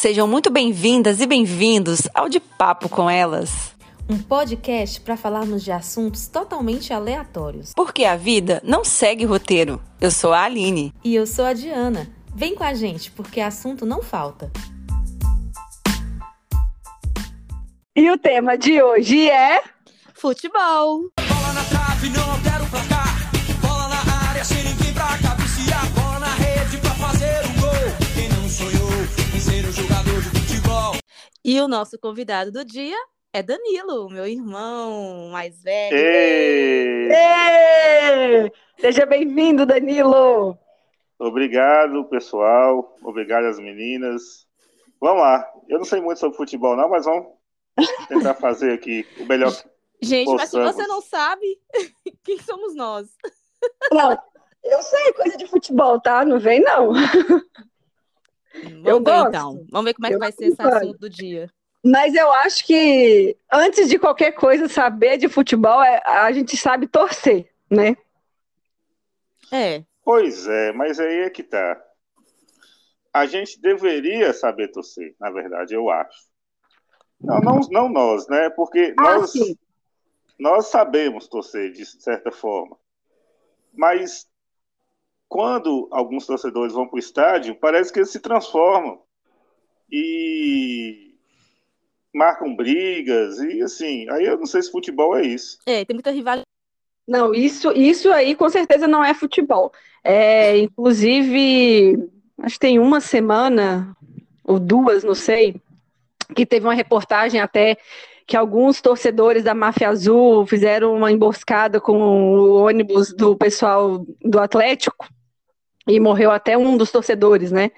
Sejam muito bem-vindas e bem-vindos ao De Papo com Elas. Um podcast para falarmos de assuntos totalmente aleatórios. Porque a vida não segue roteiro. Eu sou a Aline. E eu sou a Diana. Vem com a gente, porque assunto não falta. E o tema de hoje é. Futebol! Bola na E o nosso convidado do dia é Danilo, meu irmão mais velho. Ei! Ê! Seja bem-vindo, Danilo! Obrigado, pessoal. Obrigado às meninas. Vamos lá. Eu não sei muito sobre futebol, não, mas vamos tentar fazer aqui o melhor. Gente, mas se Possamos. você não sabe, quem somos nós? Não, eu sei coisa de futebol, tá? Não vem, não. Vamos Eu ver gosto. então. Vamos ver como é que Eu vai ser esse assunto do dia. Mas eu acho que antes de qualquer coisa saber de futebol, é- a gente sabe torcer, né? É, Pois é, mas aí é que tá. A gente deveria saber torcer, na verdade, eu acho. Não, não, não nós, né? Porque Ah, nós, sim. nós sabemos torcer de certa forma. Mas quando alguns torcedores vão para o estádio, parece que eles se transformam e marcam brigas e assim. Aí eu não sei se futebol é isso. é, tem muita rivalidade. Não, isso, isso aí com certeza não é futebol. É, inclusive, acho que tem uma semana, ou duas, não sei, que teve uma reportagem até que alguns torcedores da Máfia Azul fizeram uma emboscada com o ônibus do pessoal do Atlético e morreu até um dos torcedores, né?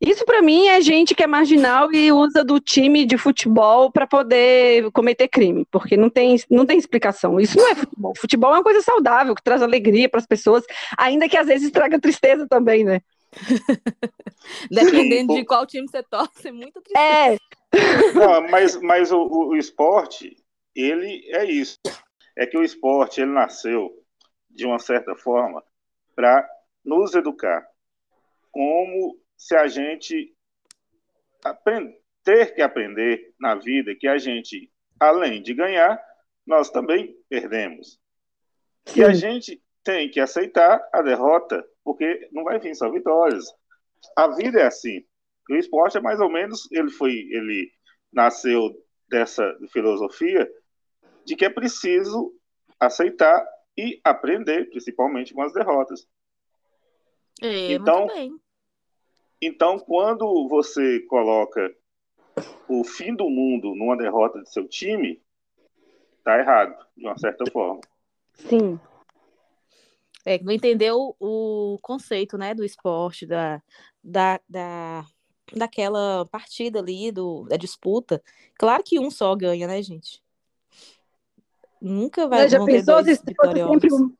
Isso para mim é gente que é marginal e usa do time de futebol para poder cometer crime, porque não tem, não tem explicação. Isso não é futebol. Futebol é uma coisa saudável, que traz alegria para as pessoas, ainda que às vezes traga tristeza também, né? Dependendo de qual time você torce, é muito tristeza. É, Não, mas, mas o, o- o esporte, ele é isso. É que o esporte, ele nasceu, de uma certa forma, para nos educar. Como se a gente ter que aprender na vida que a gente, além de ganhar, nós também perdemos. E a sim, gente tem que aceitar a derrota, porque não vai vir só vitórias. A vida é assim. O esporte é mais ou menos, ele foi, ele nasceu dessa filosofia de que é preciso aceitar e aprender, principalmente com as derrotas. É, Então, muito bem. Então, quando você coloca o fim do mundo numa derrota de seu time, tá errado, de uma certa forma. sim. É, que não entendeu o conceito, né, do esporte, da, da, da, daquela partida ali, do, da disputa. Claro que um só ganha, né, gente? Nunca vai Já pensou se sempre um-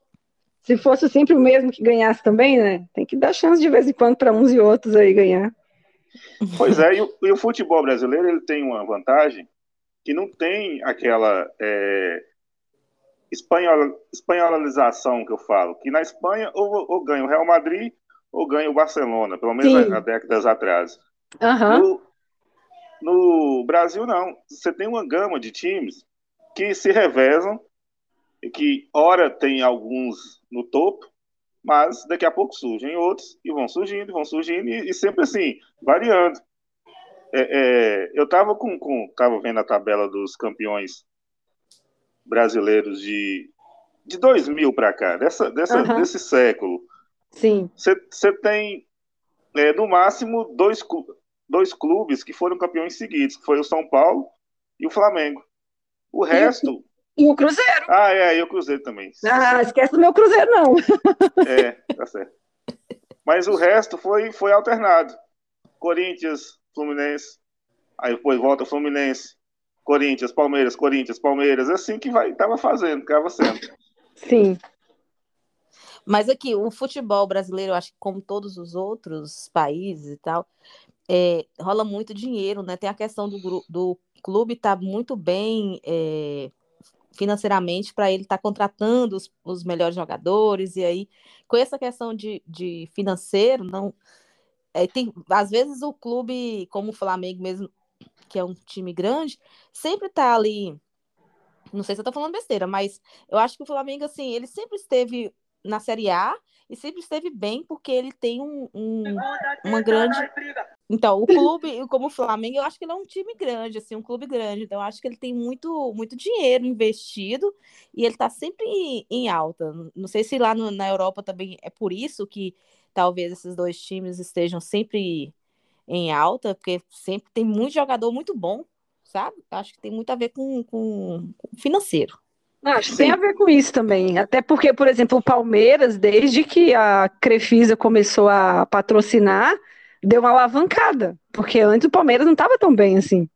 se fosse sempre o mesmo que ganhasse também, né? Tem que dar chance de vez em quando para uns e outros aí ganhar. Pois é, e o, e o futebol brasileiro ele tem uma vantagem que não tem aquela é, espanhola- espanholização que eu falo, que na Espanha ou, ou ganha o Real Madrid ou ganha o Barcelona, pelo menos há, há décadas atrás. Aham. No, no Brasil, não. Você tem uma gama de times que se revezam e que, ora, tem alguns no topo, mas daqui a pouco surgem outros e vão surgindo, vão surgindo e, e sempre assim, variando. É, é, eu estava com, com, tava vendo a tabela dos campeões brasileiros de, de 2000 para cá, dessa, dessa, Aham. desse século. Sim. Você tem, é, no máximo, dois, dois clubes que foram campeões seguidos, que foi o São Paulo e o Flamengo. O resto... E o Cruzeiro. Ah, é, e o Cruzeiro também. Ah, esquece do meu Cruzeiro, não. É, tá certo. Mas o resto foi, foi alternado. Corinthians, Fluminense, aí depois volta Fluminense, Corinthians, Palmeiras, Corinthians, Palmeiras, assim que vai, tava fazendo, tava sendo. Sim. Mas aqui, o futebol brasileiro, eu acho que como todos os outros países e tal, é, rola muito dinheiro, né? Tem a questão do, do clube estar muito bem é, financeiramente para ele estar contratando os, os melhores jogadores, e aí, com essa questão de, de financeiro, não é, tem, às vezes o clube, como o Flamengo mesmo, que é um time grande, sempre tá ali. Não sei se eu tô falando besteira, mas eu acho que o Flamengo, assim, ele sempre esteve na Série A e sempre esteve bem porque ele tem um, um uma grande. Então, o clube, como o Flamengo, eu acho que ele é um time grande, assim, um clube grande. Então, eu acho que ele tem muito, muito dinheiro investido e ele tá sempre em, em alta. Não sei se lá no- na Europa também é por isso que talvez esses dois times estejam sempre em alta, porque sempre tem muito jogador muito bom, sabe? Acho que tem muito a ver com, com, com financeiro. Acho que tem a ver com isso também. Até porque, por exemplo, o Palmeiras, desde que a Crefisa começou a patrocinar, deu uma alavancada. Porque antes o Palmeiras não estava tão bem assim.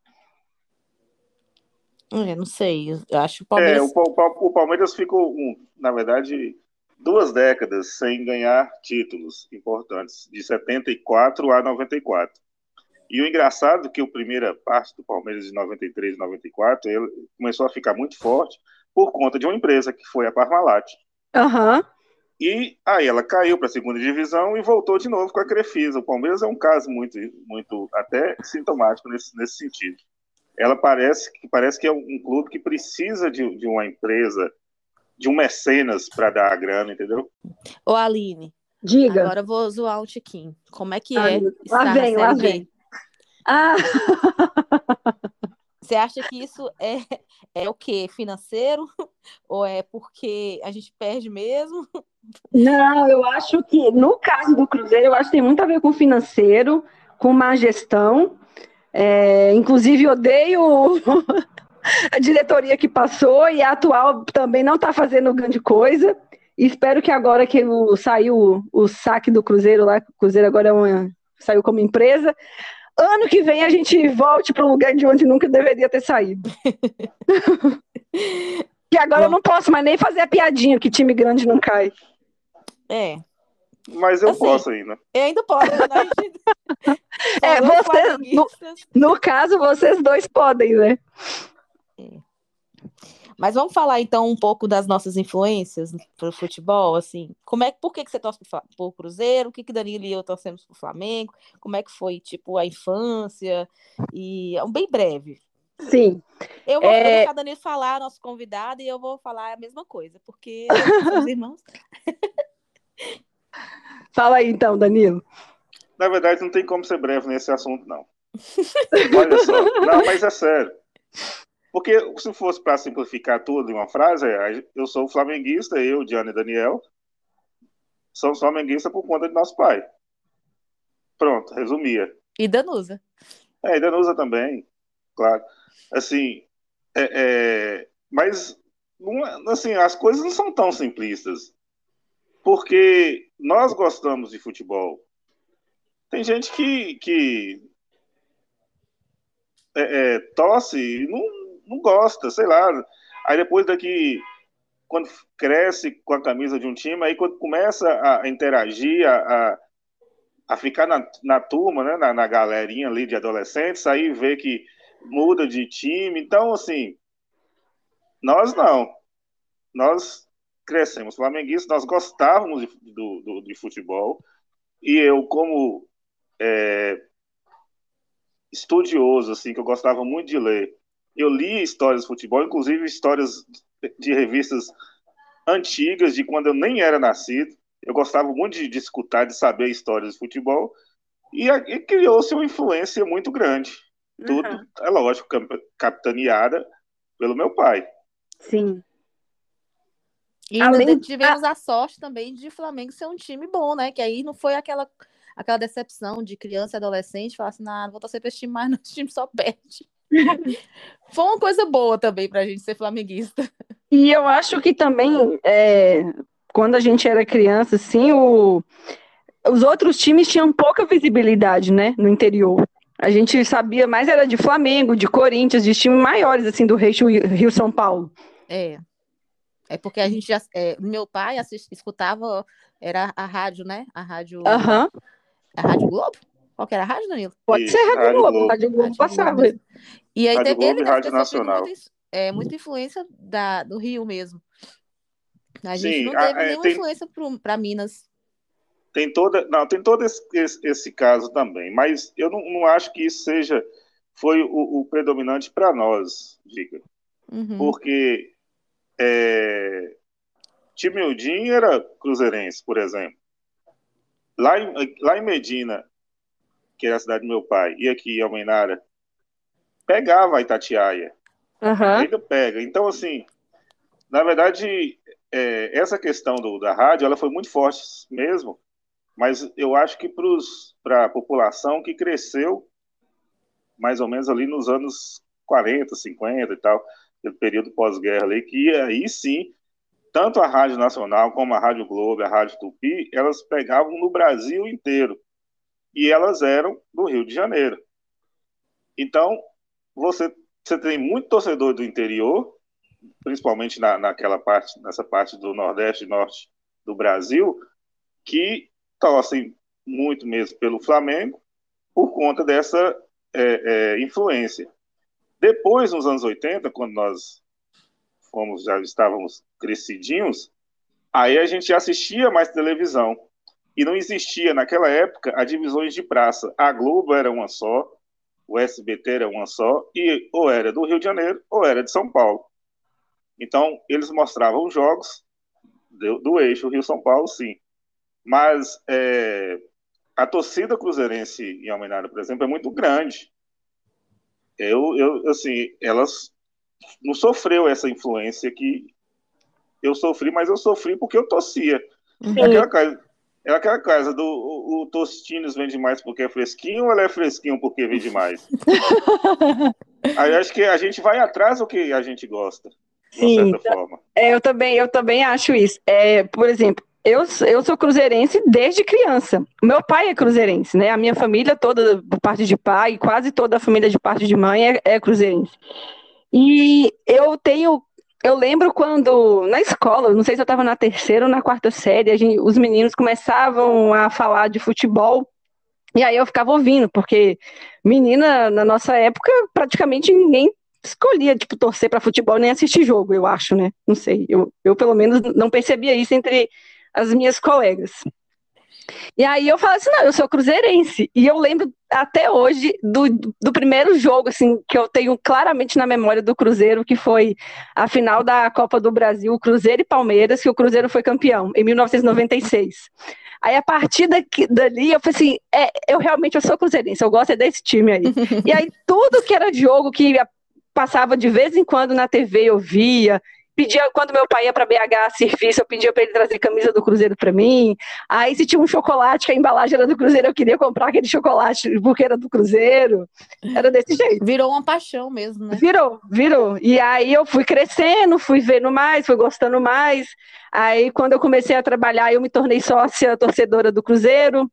Eu não sei, eu acho o É, Palmeiras. o, Pa- Pa- o Palmeiras ficou, um, na verdade, duas décadas sem ganhar títulos importantes, de 74 a 94. E o engraçado é que a primeira parte do Palmeiras de 93 e 94, ele começou a ficar muito forte por conta de uma empresa que foi a Parmalat. Aham. E aí ela caiu para a segunda divisão e voltou de novo com a Crefisa. O Palmeiras é um caso muito, muito até sintomático nesse, nesse sentido. Ela parece que parece que é um clube que precisa de, de uma empresa, de um mecenas para dar a grana, entendeu? Ô, Aline, Diga. agora eu vou zoar um tiquinho. Como é que Ai, é lá na vem, lá Série B? vem. Ah, Você acha que isso é, é o quê? Financeiro? Ou é porque a gente perde mesmo? não, eu acho que no caso do Cruzeiro, eu acho que tem muito a ver com financeiro, com má gestão. É, inclusive, odeio a diretoria que passou e a atual também não está fazendo grande coisa. Espero que agora que o, saiu o saque do Cruzeiro lá, o Cruzeiro agora é uma, saiu como empresa, ano que vem a gente volte para o lugar de onde nunca deveria ter saído. que agora eu não posso mais nem fazer a piadinha que time grande não cai. É, Mas eu Assim, posso ainda. eu ainda posso, né? A gente- É, São dois você- flamenguistas. No caso, vocês dois podem, né? Mas vamos falar então um pouco das nossas influências para o futebol, assim. Como é, por que, que você torce para o Cruzeiro? O que que Danilo e eu torcemos para o Flamengo? Como é que foi, tipo, a infância? E é um bem breve. Sim. Eu vou, É. deixar a Danilo falar, nosso convidado, e eu vou falar a mesma coisa, porque somos irmãos. Fala aí então, Danilo. Na verdade, não tem como ser breve nesse assunto, não. Olha só. Não, mas é sério. Porque se fosse para simplificar tudo em uma frase, é, eu sou flamenguista, eu, Diana e Daniel, somos flamenguistas por conta de nosso pai. Pronto, resumia. E Danusa. É, e Danusa também, claro. Assim, é, é, mas não é- assim, as coisas não são tão simplistas. Porque nós gostamos de futebol. Tem gente que, que é, é, torce e não, não gosta, sei lá. Aí depois daqui, quando cresce com a camisa de um time, aí quando começa a interagir, a, a, ficar na, na turma, né, na, na galerinha ali de adolescentes, aí vê que muda de time. Então, assim, nós não. Nós crescemos flamenguistas, nós gostávamos de, do, do, de futebol. E eu, como é, estudioso, assim, que eu gostava muito de ler, eu li histórias de futebol, inclusive histórias de revistas antigas, de quando eu nem era nascido. Eu gostava muito de, de escutar, de saber histórias de futebol. E, e criou-se uma influência muito grande. Tudo, Uhum. é lógico, cap- capitaneada pelo meu pai. Sim. E Além- tivemos a sorte também de Flamengo ser um time bom, né? Que aí não foi aquela, aquela decepção de criança e adolescente, falar assim, ah, não vou torcer pra esse time mais, não, esse time só perde. Foi uma coisa boa também pra gente ser flamenguista. E eu acho que também, é, quando a gente era criança, assim, o, os outros times tinham pouca visibilidade, né, no interior. A gente sabia mais era de Flamengo, de Corinthians, de times maiores, assim, do Rio, Rio São Paulo. É. É porque a gente já. é, meu pai assist, escutava, era a rádio, né? A rádio. Aham. A Rádio Globo? Qual que era a rádio, Danilo? Pode Isso, ser Rádio Rádio Globo, Globo. Rádio Globo Rádio passava. Globo. E aí Rádio Globo e deve Rádio Nacional. muita, é, muita influência da, do Rio mesmo. A gente Sim, não a- teve é, nenhuma tem- influência para Minas. tem toda, não, tem todo esse, esse, esse caso também, mas eu não, não, acho que isso seja foi o, o predominante para nós, diga, uhum. porque é, time Udin era cruzeirense, por exemplo. Lá em, lá em Medina, que é a cidade do meu pai, e aqui em Almenara, pegava a Itatiaia. Uhum. Ainda pega. Então, assim, na verdade, é, essa questão do, da rádio, ela foi muito forte mesmo, mas eu acho que para a população que cresceu mais ou menos ali nos anos 40, 50 e tal, aquele período pós-guerra ali, que aí sim, tanto a Rádio Nacional como a Rádio Globo, a Rádio Tupi, elas pegavam no Brasil inteiro. E elas eram do Rio de Janeiro. Então, você, você tem muito torcedor do interior, principalmente na, naquela parte, nessa parte do Nordeste e Norte do Brasil, que torcem muito mesmo pelo Flamengo por conta dessa é, é, influência. Depois, nos anos 80, quando nós fomos, já estávamos crescidinhos, aí a gente assistia mais televisão. E não existia, naquela época, as divisões de praça. A Globo era uma só, o SBT era uma só, e ou era do Rio de Janeiro ou era de São Paulo. Então, eles mostravam jogos do, do eixo Rio-São Paulo, sim. Mas é, a torcida cruzeirense em Almenara, por exemplo, é muito grande. Eu, eu, assim, elas não sofreu essa influência que eu sofri, mas eu sofri porque eu torcia. É aquela é aquela coisa do o, o Tostines vende mais porque é fresquinho ou ele é fresquinho porque vende mais? Aí acho que a gente vai atrás do que a gente gosta. Sim, é, eu também, eu também acho isso. É, por exemplo, eu, eu sou cruzeirense desde criança. Meu pai é cruzeirense, né? A minha família toda, por parte de pai, quase toda a família de parte de mãe é, é cruzeirense. E eu tenho eu lembro quando, na escola, não sei se eu estava na terceira ou na quarta série, gente, os meninos começavam a falar de futebol, e aí eu ficava ouvindo, porque menina, na nossa época, praticamente ninguém escolhia, tipo, torcer para futebol nem assistir jogo, eu acho, né? Não sei, eu, eu pelo menos não percebia isso entre as minhas colegas. E aí eu falei assim, não, eu sou cruzeirense. E eu lembro até hoje do, do primeiro jogo, assim, que eu tenho claramente na memória do Cruzeiro, que foi a final da Copa do Brasil, Cruzeiro e Palmeiras, que o Cruzeiro foi campeão, em 1996. Aí a partir daqui, dali eu falei assim, é, eu realmente eu sou cruzeirense, eu gosto é desse time aí. e aí tudo que era jogo que passava de vez em quando na TV eu via, pedia, quando meu pai ia para BH serviço, eu pedia para ele trazer camisa do Cruzeiro para mim. Aí se tinha um chocolate que a embalagem era do Cruzeiro, eu queria comprar aquele chocolate porque era do Cruzeiro. Era desse jeito. Virou uma paixão mesmo, né? Virou, virou. E aí eu fui crescendo, fui vendo mais, fui gostando mais. Aí quando eu comecei a trabalhar, eu me tornei sócia torcedora do Cruzeiro.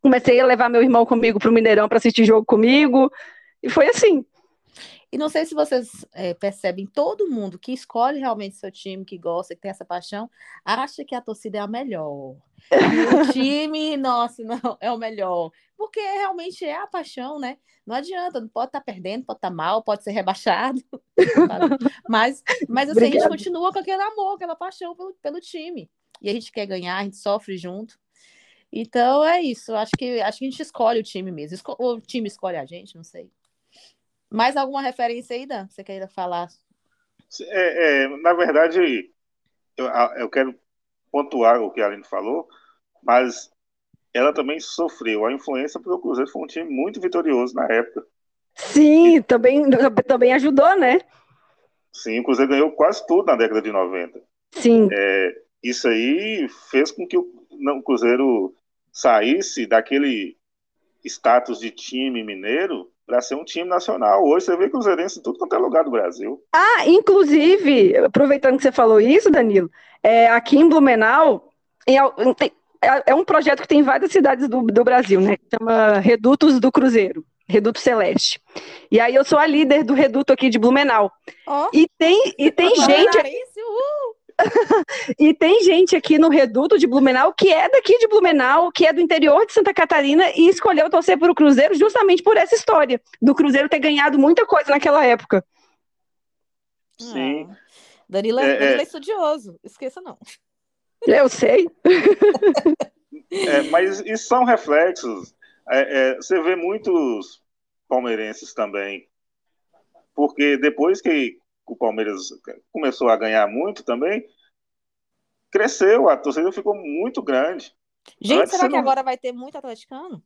Comecei a levar meu irmão comigo para o Mineirão para assistir jogo comigo. E foi assim. E não sei se vocês é, percebem, todo mundo que escolhe realmente seu time, que gosta, que tem essa paixão, acha que a torcida é a melhor. E o time, nossa, não, é o melhor. Porque realmente é a paixão, né? Não adianta, não pode estar tá perdendo, pode estar tá mal, pode ser rebaixado. mas, mas assim, a gente continua com aquele amor, aquela paixão pelo, pelo time. E a gente quer ganhar, a gente sofre junto. Então é isso. Acho que, acho que a gente escolhe o time mesmo. O time escolhe a gente, não sei. Mais alguma referência aí, Dan, que você queira falar? É, é, na verdade, eu, eu quero pontuar o que a Aline falou, mas ela também sofreu a influência porque o Cruzeiro foi um time muito vitorioso na época. Sim, e... também, também ajudou, né? Sim, o Cruzeiro ganhou quase tudo na década de 90. Sim. É, isso aí fez com que o, não, o Cruzeiro saísse daquele status de time mineiro para ser um time nacional. Hoje você vê Cruzeirense em tudo quanto é lugar do Brasil. Ah, inclusive, aproveitando que você falou isso, Danilo, é, aqui em Blumenau, em, tem, é, é, um projeto que tem em várias cidades do, do Brasil, né? Chama Redutos do Cruzeiro. Reduto Celeste. E aí eu sou a líder do reduto aqui de Blumenau. Oh. E tem, e tem gente. e tem gente aqui no Reduto de Blumenau que é daqui de Blumenau, que é do interior de Santa Catarina e escolheu torcer para o Cruzeiro justamente por essa história do Cruzeiro ter ganhado muita coisa naquela época. Sim. Ah, Danilo é, é, Danilo é, é estudioso, esqueça não. Eu sei. É, mas isso são reflexos. É, é, você vê muitos palmeirenses também, porque depois que o Palmeiras começou a ganhar muito também, cresceu, a torcida ficou muito grande. Gente, Antes será que não- agora vai ter muito atleticano?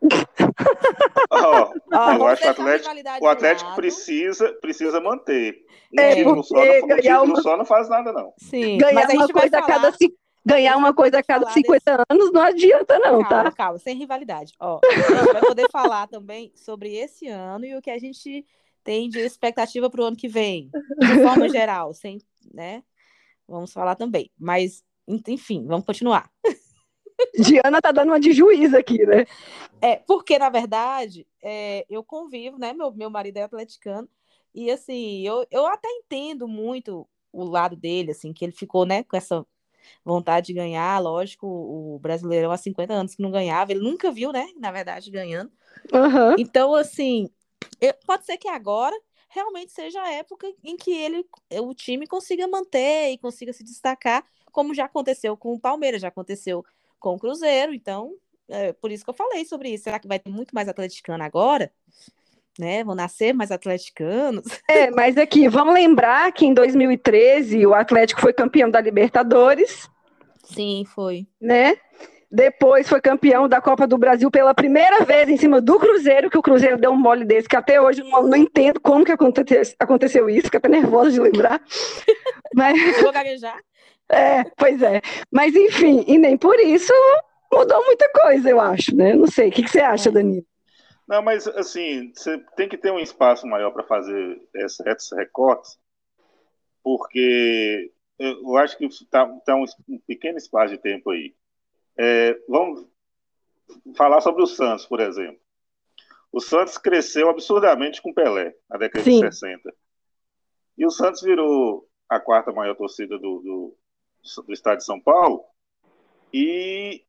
Ó, eu acho que o Atlético, o Atlético precisa, precisa manter. Um É, título só, não, um título uma- só não faz nada, não. Sim, Ganhar mas a uma coisa a cada ci- ganhar uma coisa a cada falar 50 anos não adianta, não, calma, tá? calma, sem rivalidade. Ó, a gente vai poder falar também sobre esse ano e o que a gente tem de expectativa para o ano que vem, de forma geral, sem, né? Vamos falar também. Mas, en- enfim, vamos continuar. Diana tá dando uma de juiz aqui, né? É, porque, na verdade, é, eu convivo, né? Meu, meu marido é atleticano, e assim, eu, eu até entendo muito o lado dele, assim, que ele ficou, né, com essa vontade de ganhar, lógico, o brasileirão há 50 anos que não ganhava, ele nunca viu, né, na verdade, ganhando. Aham. Então, assim, eu- pode ser que agora realmente seja a época em que ele, o time consiga manter e consiga se destacar, como já aconteceu com o Palmeiras, já aconteceu com o Cruzeiro. Então, é por isso que eu falei sobre isso. Será que vai ter muito mais atleticano agora? Né? Vão nascer mais atleticanos? É, mas aqui, vamos lembrar que em 2013 o Atlético foi campeão da Libertadores, Sim, foi. né? Depois foi campeão da Copa do Brasil pela primeira vez em cima do Cruzeiro, que o Cruzeiro deu um mole desse, que até hoje eu não, não entendo como que aconteceu, aconteceu isso, fico até nervosa de lembrar. Mas, Eu vou gaguejar? é, pois é. Mas enfim, e nem por isso mudou muita coisa, eu acho, né? Não sei, o que, que você acha, É. Danilo? Não, mas assim, você tem que ter um espaço maior para fazer esses recortes, porque eu acho que está um, um pequeno espaço de tempo aí. É, vamos falar sobre o Santos, por exemplo. O Santos cresceu absurdamente com Pelé, na década Sim. de 60. E o Santos virou a quarta maior torcida do, do, do estado de São Paulo. E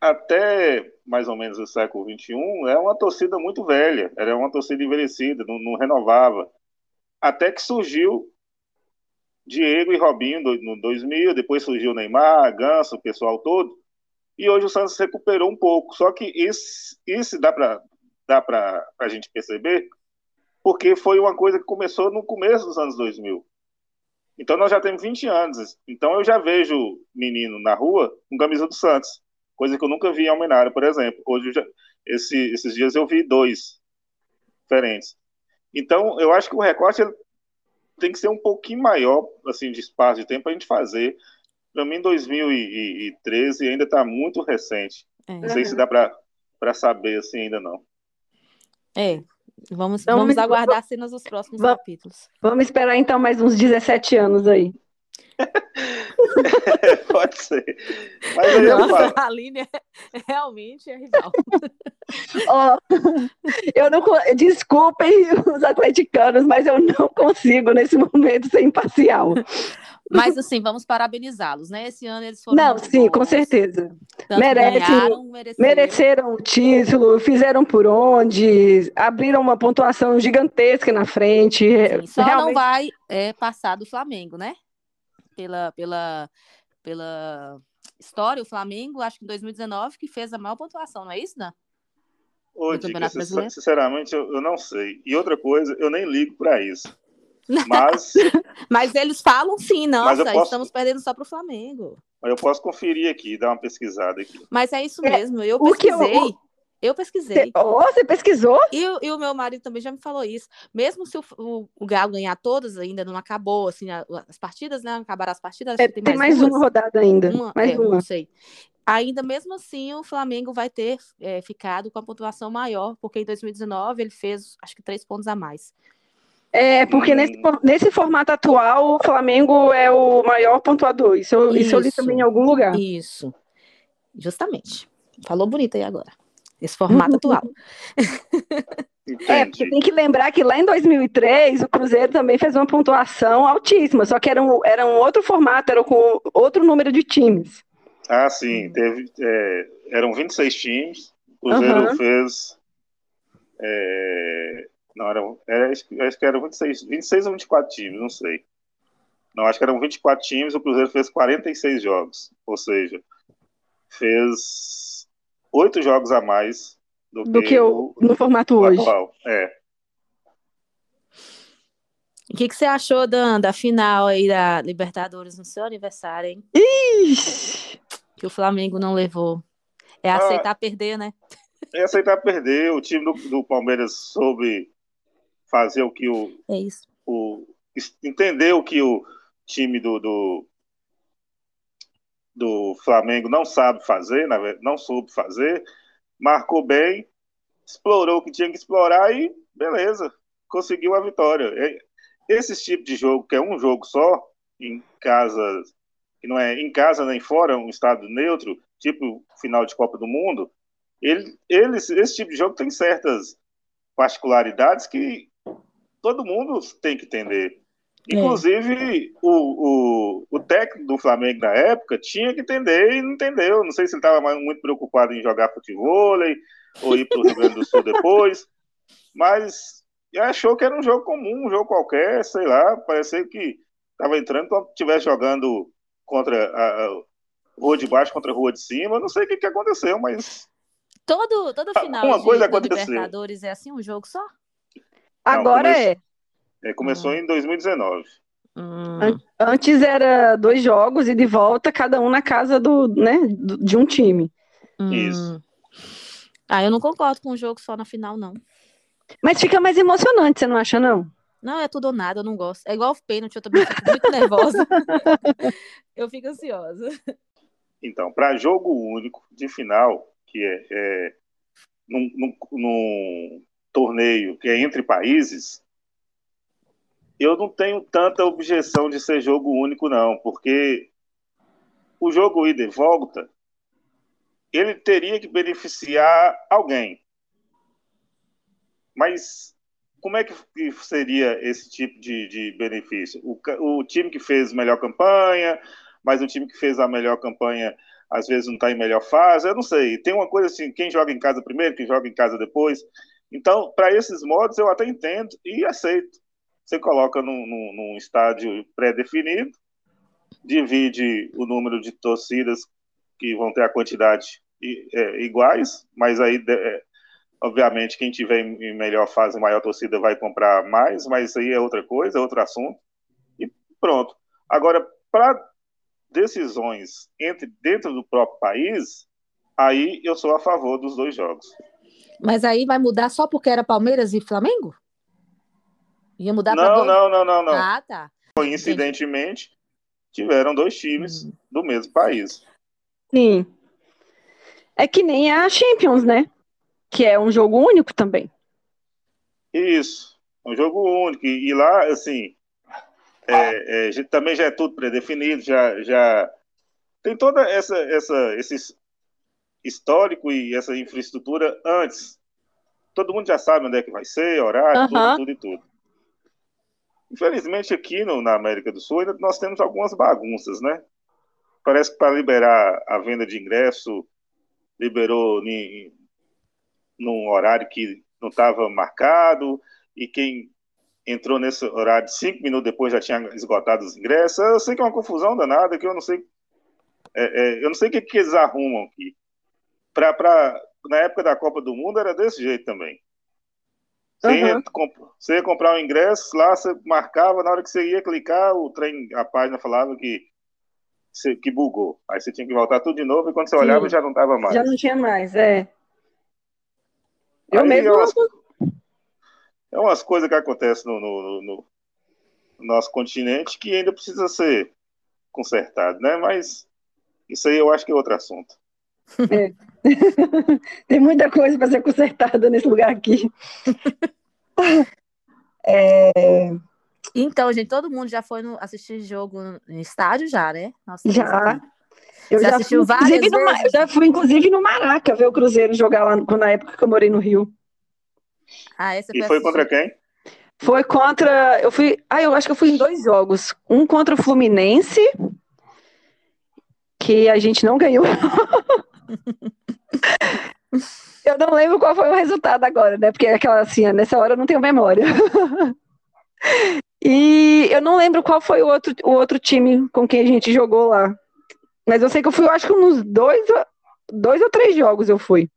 até mais ou menos o século XXI, é uma torcida muito velha, era uma torcida envelhecida, não, não renovava. Até que surgiu Diego e Robinho no 2000, depois surgiu Neymar, Ganso, o pessoal todo, e hoje o Santos recuperou um pouco. Só que isso, isso dá para dá para a gente perceber, porque foi uma coisa que começou no começo dos anos 2000. Então nós já temos 20 anos. Então eu já vejo menino na rua com camisa do Santos, coisa que eu nunca vi em Almenara, por exemplo. Hoje já- esse- esses dias eu vi dois diferentes. Então eu acho que o recorte tem que ser um pouquinho maior, assim, de espaço de tempo para a gente fazer. Para mim, 2013 ainda está muito recente. É. Não sei se dá para saber assim ainda não. É. Vamos, Então, vamos aguardar cenas dos próximos va- capítulos. Vamos esperar então mais uns 17 anos aí. Pode ser. Mas aí eu Nossa, falo, a Aline é, realmente é rival. Ó, eu não desculpem os atleticanos, mas eu não consigo nesse momento ser imparcial. Mas assim, vamos parabenizá-los, né? Esse ano eles foram. Não, sim, com bons. certeza. Tanto Merecem- ganharam, mereceram. Mereceram o título, fizeram por onde, abriram uma pontuação gigantesca na frente. Sim, só não Realmente, vai é, passar do Flamengo, né? Pela, pela, pela história, o Flamengo, acho que em 2019, que fez a maior pontuação, não é isso, Dan? ô, Dica, sinceramente, eu, eu não sei. E outra coisa, eu nem ligo para isso. Mas, Mas eles falam sim, nossa, posso- estamos perdendo só pro Flamengo. mas eu posso conferir aqui, dar uma pesquisada aqui. Mas é isso É, mesmo, eu o que eu- pesquisei. Eu pesquisei. Você, oh, você pesquisou? E, o- e o meu marido também já me falou isso. Mesmo se o, o, o Galo ganhar todas, ainda não acabou, assim, a- as partidas, né? Acabaram as partidas, É, que tem, mais duas. uma rodada ainda. Uma, mais é, uma. não sei. Ainda mesmo assim, o Flamengo vai ter é, ficado com a pontuação maior, porque em 2019 ele fez, acho que, três pontos a mais. É, porque nesse, nesse formato atual, o Flamengo é o maior pontuador. Isso, eu- isso eu li Isso. também em algum lugar. Isso. Justamente. Falou bonito aí agora. Esse formato atual. É, porque tem que lembrar que lá em 2003 o Cruzeiro também fez uma pontuação altíssima, só que era um, era um outro formato, era com outro número de times. Ah, sim, teve, é, eram 26 times, o Cruzeiro Aham. fez. é, não, eram, era, acho que- acho que eram 26, 26 ou 24 times, não sei. Não, acho que eram 24 times, o Cruzeiro fez 46 jogos, ou seja, fez oito jogos a mais do, Do que o, no formato o hoje. atual. É. O que, que você achou, Dan, da final aí da Libertadores no seu aniversário, hein? Ixi, Que o Flamengo não levou. É Ah. aceitar perder, né? É aceitar perder. O time do, do Palmeiras soube fazer o que o, É isso. o entender o que o time do, do, do Flamengo não sabe fazer, não soube fazer, marcou bem, explorou o que tinha que explorar e beleza, conseguiu a vitória. Esse tipo de jogo, que é um jogo só, em casa, que não é em casa nem fora, um estado neutro, tipo final de Copa do Mundo, ele, eles, esse tipo de jogo tem certas particularidades que todo mundo tem que entender. É. Inclusive, o, o, o técnico do Flamengo na época tinha que entender e não entendeu. Não sei se ele estava muito preocupado em jogar futebol ou ir para o Rio Grande do Sul depois, mas achou que era um jogo comum, um jogo qualquer, sei lá, parecia que estava entrando como se estivesse jogando contra a, a rua de baixo contra a rua de cima. Não sei o que, que aconteceu, mas Todo, todo Ah, final uma de, coisa da aconteceu. Libertadores é assim, um jogo só? Agora começo- é. É, começou em 2019. Hum, An- Antes era dois jogos e de volta, cada um na casa do, né, de um time. Isso. hum. Ah, eu não concordo com um jogo só na final, não. Mas fica mais emocionante, você não acha, não? Não, é tudo ou nada, eu não gosto. É igual o pênalti, eu também fico muito nervosa. eu fico ansiosa. Então, para jogo único de final, que é, é num, num- num torneio que é entre países, eu não tenho tanta objeção de ser jogo único, não, porque o jogo ida e volta, ele teria que beneficiar alguém. Mas como é que seria esse tipo de, de benefício? O, o time que fez melhor campanha, mas o time que fez a melhor campanha às vezes não está em melhor fase, eu não sei. Tem uma coisa assim, quem joga em casa primeiro, quem joga em casa depois. Então, para esses modos, eu até entendo e aceito. Você coloca num, num- num estádio pré-definido, divide o número de torcidas que vão ter a quantidade é, iguais, mas aí, é, obviamente, quem tiver em melhor fase, maior torcida vai comprar mais, mas isso aí é outra coisa, é outro assunto. E pronto. Agora, para decisões entre dentro do próprio país, aí eu sou a favor dos dois jogos. Mas aí vai mudar só porque era Palmeiras e Flamengo? Ia mudar Não, dois? não, não, não, não. Ah, tá. Coincidentemente, tiveram dois times do mesmo país. Sim. É que nem a Champions, né? Que é um jogo único também. Isso, é um jogo único. E, e lá, assim, é, é, já- também já é tudo predefinido, já, já tem toda essa, essa, esse histórico e essa infraestrutura antes. Todo mundo já sabe onde é que vai ser, horário, tudo, tudo e tudo. Infelizmente, aqui no, na América do Sul, ainda nós temos algumas bagunças, né? Parece que para liberar a venda de ingresso, liberou num horário que não estava marcado, e quem entrou nesse horário cinco minutos depois já tinha esgotado os ingressos. Eu sei que é uma confusão danada, que eu não sei. é, é, eu não sei o que, que eles arrumam aqui. Pra, pra, na época da Copa do Mundo era desse jeito também. Você, ia, Uhum. você ia comprar um ingresso, lá você marcava, na hora que você ia clicar, o trem, a página falava que, que bugou. Aí você tinha que voltar tudo de novo, e quando você Sim. olhava já não estava mais. Já não tinha mais, é. Eu Aí mesmo é umas, é umas coisas que acontecem no, no- no- no nosso continente que ainda precisa ser consertado, né? Mas isso aí eu acho que é outro assunto. Tem muita coisa para ser consertada nesse lugar aqui. É, Então, gente, todo mundo já foi no- assistir jogo em estádio já, né? Temos Já. eu já assistiu fui, várias inclusive, no eu já fui, inclusive, no Maraca ver o Cruzeiro jogar lá no- na época que eu morei no Rio. Ah, essa E foi contra quem? Foi contra. Eu fui. Ah, eu acho que eu fui em dois jogos. Um contra o Fluminense, que a gente não ganhou. Eu não lembro qual foi o resultado agora, né? Porque aquela assim, nessa hora eu não tenho memória. E eu não lembro qual foi o outro, o outro time com quem a gente jogou lá. Mas eu sei que eu fui, eu acho que nos dois, dois ou três jogos eu fui.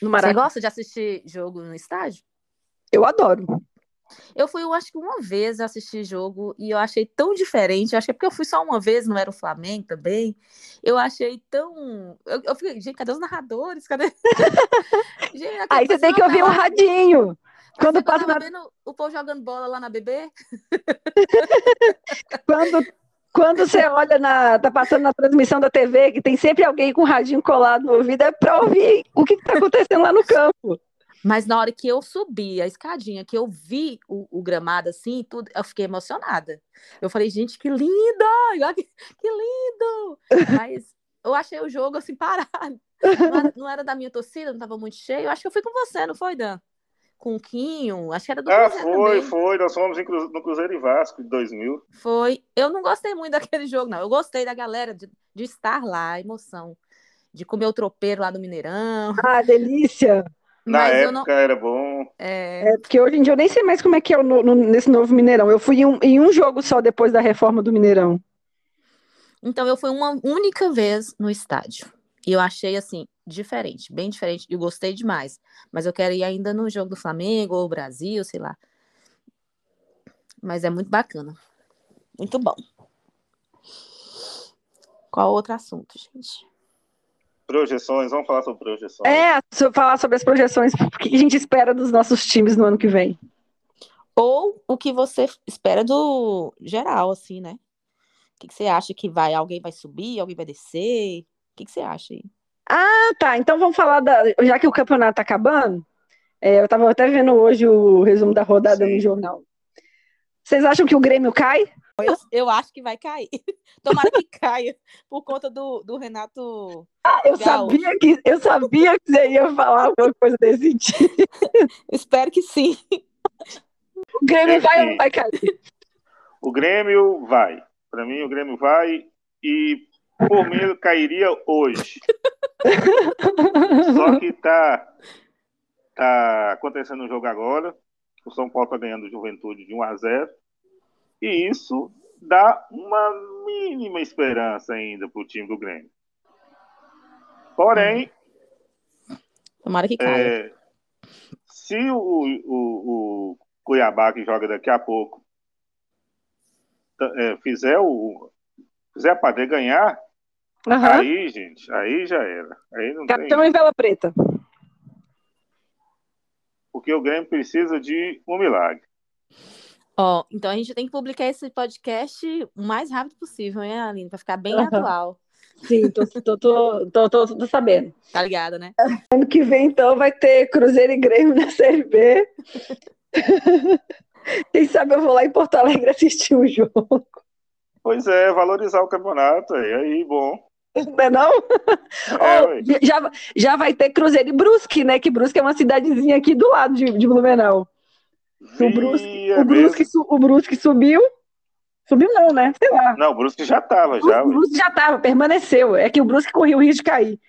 No Você gosta de assistir jogo no estádio? Eu adoro. Eu fui, eu acho que uma vez assistir jogo e eu achei tão diferente. Eu acho que é porque eu fui só uma vez, não era o Flamengo também. Eu achei tão. Eu, eu fiquei, gente, cadê os narradores? Cadê? gente, Aí você tem que ouvir um radinho. Quando Você passa tava na vendo o povo jogando bola lá na BB? Quando, quando você olha na. tá passando na transmissão da TV, que tem sempre alguém com o radinho colado no ouvido, é pra ouvir o que, que tá acontecendo lá no campo. Mas na hora que eu subi a escadinha, que eu vi o, o gramado assim, tudo, eu fiquei emocionada. Eu falei, gente, que lindo! Que, que lindo! Mas eu achei o jogo assim parado. Não era, não era da minha torcida, não estava muito cheio. Eu acho que eu fui com você, não foi, Dan? Com o Quinho, acho que era do Ah, Cruzeiro foi, também. foi. Nós fomos Cru- no Cruzeiro e Vasco de 2000. Foi. Eu não gostei muito daquele jogo, não. Eu gostei da galera de, de estar lá, a emoção. De comer o tropeiro lá no Mineirão. Ah, delícia! Na Mas época não. era bom. é, É, porque hoje em dia eu nem sei mais como é que é o no- no- nesse novo Mineirão. Eu fui em um, em um jogo só depois da reforma do Mineirão. Então eu fui uma única vez no estádio. E eu achei assim, diferente, bem diferente. E gostei demais. Mas eu quero ir ainda no jogo do Flamengo ou Brasil, sei lá. Mas é muito bacana. Muito bom. Qual outro assunto, gente? Projeções, vamos falar sobre projeções. É, se eu falar sobre as projeções, o que a gente espera dos nossos times no ano que vem. Ou o que você espera do geral, assim, né? O que, que você acha que vai? Alguém vai subir? Alguém vai descer? O que, que você acha aí? Ah, tá. Então vamos falar da. Já que o campeonato tá acabando, é, eu tava até vendo hoje o resumo da rodada Sim. no jornal. Vocês acham que o Grêmio cai? Eu, eu acho que vai cair. Tomara que caia por conta do, do Renato. Eu Gal. sabia que eu sabia que você ia falar alguma coisa desse tipo. Espero que sim. O Grêmio É vai ou vai cair? O Grêmio vai. Para mim, o Grêmio vai e por mim cairia hoje. Só que tá, tá acontecendo um jogo agora. O São Paulo tá ganhando Juventude de 1 a 0 E isso dá uma mínima esperança ainda pro time do Grêmio. Porém, Tomara que caia. é, se o, o, o Cuiabá, que joga daqui a pouco, é, fizer o fizer para ganhar, Aham. aí, gente, aí já era. Aí não tem. Capitão em vela preta. Porque o Grêmio precisa de um milagre. Ó, então a gente tem que publicar esse podcast o mais rápido possível, né, Aline? Pra ficar bem Aham. atual. Sim, tô, tô, tô, tô, tô- tô sabendo. Tá ligada, né? Ano que vem, então, vai ter Cruzeiro e Grêmio na Série B. Quem sabe eu vou lá em Porto Alegre assistir o jogo. Pois é, valorizar o campeonato. Aí, aí bom. Não é não? É, ué. já, já vai ter Cruzeiro e Brusque, né? Que Brusque é uma cidadezinha aqui do lado de, de Blumenau. O Brusque, o, Brusque, o Brusque subiu. Subiu não, né? Sei lá. Não, o Brusque já estava, já. o. Brusque já estava, permaneceu. É que o Brusque corria o risco de cair.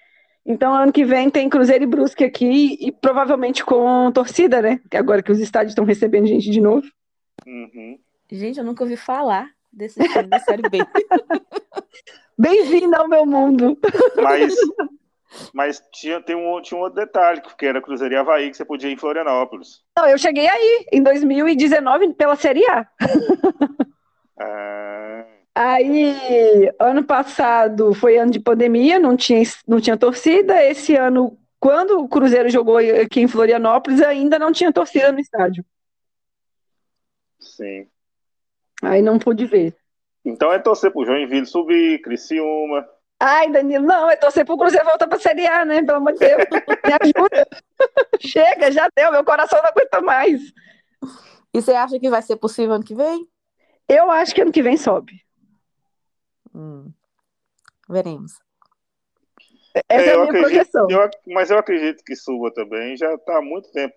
Então, ano que vem tem Cruzeiro e Brusque aqui e provavelmente com torcida, né? Que Agora que os estádios estão recebendo gente de novo. Uhum. Gente, eu nunca ouvi falar desse time da Série B. Bem-vindo ao meu mundo. Mas, mas tinha, tem um, tinha um outro detalhe, que era Cruzeiro e Havaí, que você podia ir em Florianópolis. Não, eu cheguei aí, em 2019, pela Série A. Ah, Aí, ano passado foi ano de pandemia, não tinha, não tinha torcida. Esse ano, quando o Cruzeiro jogou aqui em Florianópolis, ainda não tinha torcida no estádio. sim. Aí não pude ver. Então é torcer pro Joinville subir, Criciúma. Ai, Danilo, não, é torcer pro Cruzeiro voltar pra Série A, né? Pelo amor de Deus, me ajuda. Chega, já deu, meu coração não aguenta mais. E você acha que vai ser possível ano que vem? Eu acho que ano que vem sobe. Hum. Veremos. Essa é, a minha acredito, projeção. eu mas eu acredito que suba também. Já está há muito tempo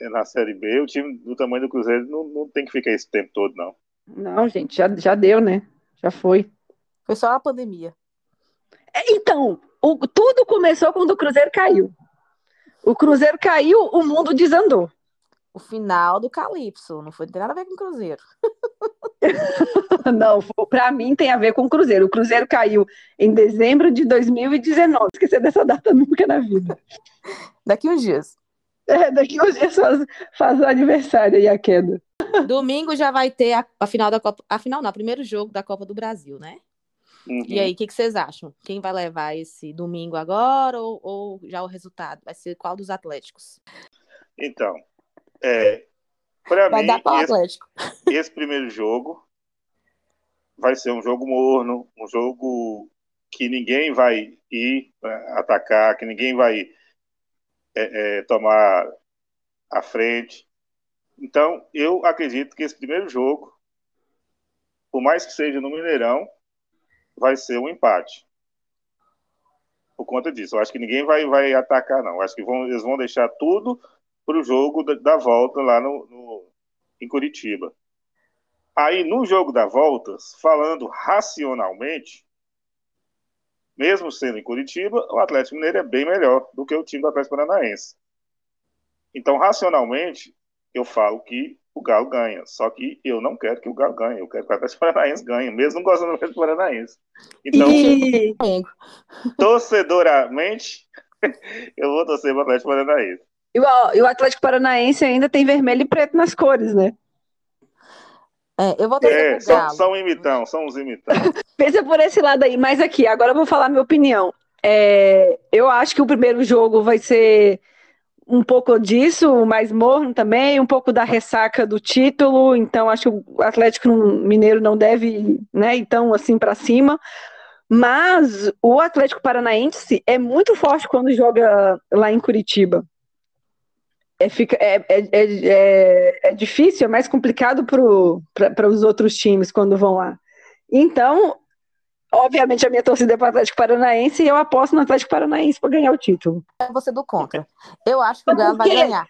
na Série B. O time do tamanho do Cruzeiro não, não tem que ficar esse tempo todo, não. Não, gente, já, já deu, né? Já foi. Foi só a pandemia. É, Então, o- tudo começou quando o Cruzeiro caiu. O Cruzeiro caiu, o mundo desandou. o final do Calypso. Não foi nada a ver com o Cruzeiro. Não, para mim tem a ver com o Cruzeiro. O Cruzeiro caiu em dezembro de 2019. Esquecer dessa data nunca na vida. Daqui uns dias. É, daqui uns dias faz, faz o aniversário e a queda. Domingo já vai ter a, a final da Copa. A final não, o primeiro jogo da Copa do Brasil, né? Uhum. E aí, o que, que vocês acham? Quem vai levar esse domingo agora ou, ou já o resultado? Vai ser qual dos Atléticos? Então, é, para Vai mim, dar para o esse, Atlético. esse primeiro jogo vai ser um jogo morno, um jogo que ninguém vai ir pra atacar, que ninguém vai é, é, tomar a frente. Então, eu acredito que esse primeiro jogo, por mais que seja no Mineirão, vai ser um empate. Por conta disso, eu acho que ninguém vai, vai atacar, não. Eu acho que vão, eles vão deixar tudo para o jogo da, da volta lá no, no- em Curitiba. Aí, no jogo da volta, falando racionalmente, mesmo sendo em Curitiba, o Atlético Mineiro é bem melhor do que o time do Atlético Paranaense. Então, racionalmente, eu falo que o Galo ganha. Só que eu não quero que o Galo ganhe. Eu quero que o Atlético Paranaense ganhe, mesmo não gostando do Atlético Paranaense. Então, E, torcedoramente, eu vou torcer para o Atlético Paranaense. e o, e o Atlético Paranaense ainda tem vermelho e preto nas cores, né? É, eu vou torcer É, pro são, Galo. são imitão, são os imitão. Pensa por esse lado aí. Mas aqui, agora eu vou falar minha opinião. É, eu acho que o primeiro jogo vai ser um pouco disso, mais morno também, um pouco da ressaca do título. Então, acho que o Atlético Mineiro não deve, né, então assim para cima. Mas o Atlético Paranaense é muito forte quando joga lá em Curitiba. É, fica, é, é, é, é- é difícil, é mais complicado para os outros times quando vão lá. Então, obviamente, a minha torcida é para o Atlético Paranaense e eu aposto no Atlético Paranaense para ganhar o título. É você do contra. Eu acho que o Galo vai ganhar.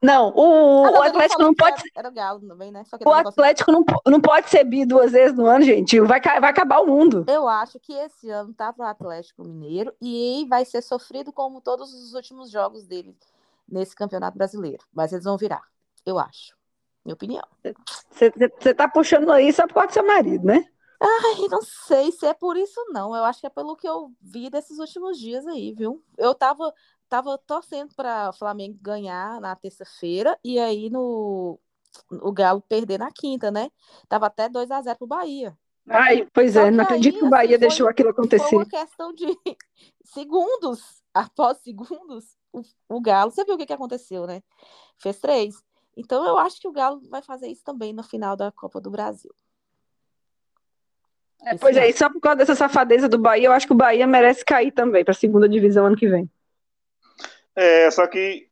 Não, o, Ah, o não, Atlético não pode. Era, era o Galo também, né? O Atlético não, não pode ser bi duas vezes no ano, gente. Vai, vai acabar o mundo. Eu acho que esse ano tá pro Atlético Mineiro e vai ser sofrido como todos os últimos jogos dele nesse Campeonato Brasileiro. Mas eles vão virar, eu acho. Minha opinião. Você tá puxando aí só por causa do seu marido, né? Ai, não sei se é por isso, não. Eu acho que é pelo que eu vi desses últimos dias aí, viu? Eu tava, tava torcendo para o Flamengo ganhar na terça-feira e aí no o Galo perder na quinta, né? Tava até 2 a 0 pro Bahia. Ai, pois Só é, não acredito aí, que o Bahia assim, foi- deixou aquilo Foi acontecer. uma questão de segundos. Após segundos, o, o Galo, você viu o que, que aconteceu, né? Fez três. Então eu acho que o Galo vai fazer isso também no final da Copa do Brasil. É, pois é, e só por causa dessa safadeza do Bahia, eu acho que o Bahia merece cair também para a segunda divisão ano que vem. É, só que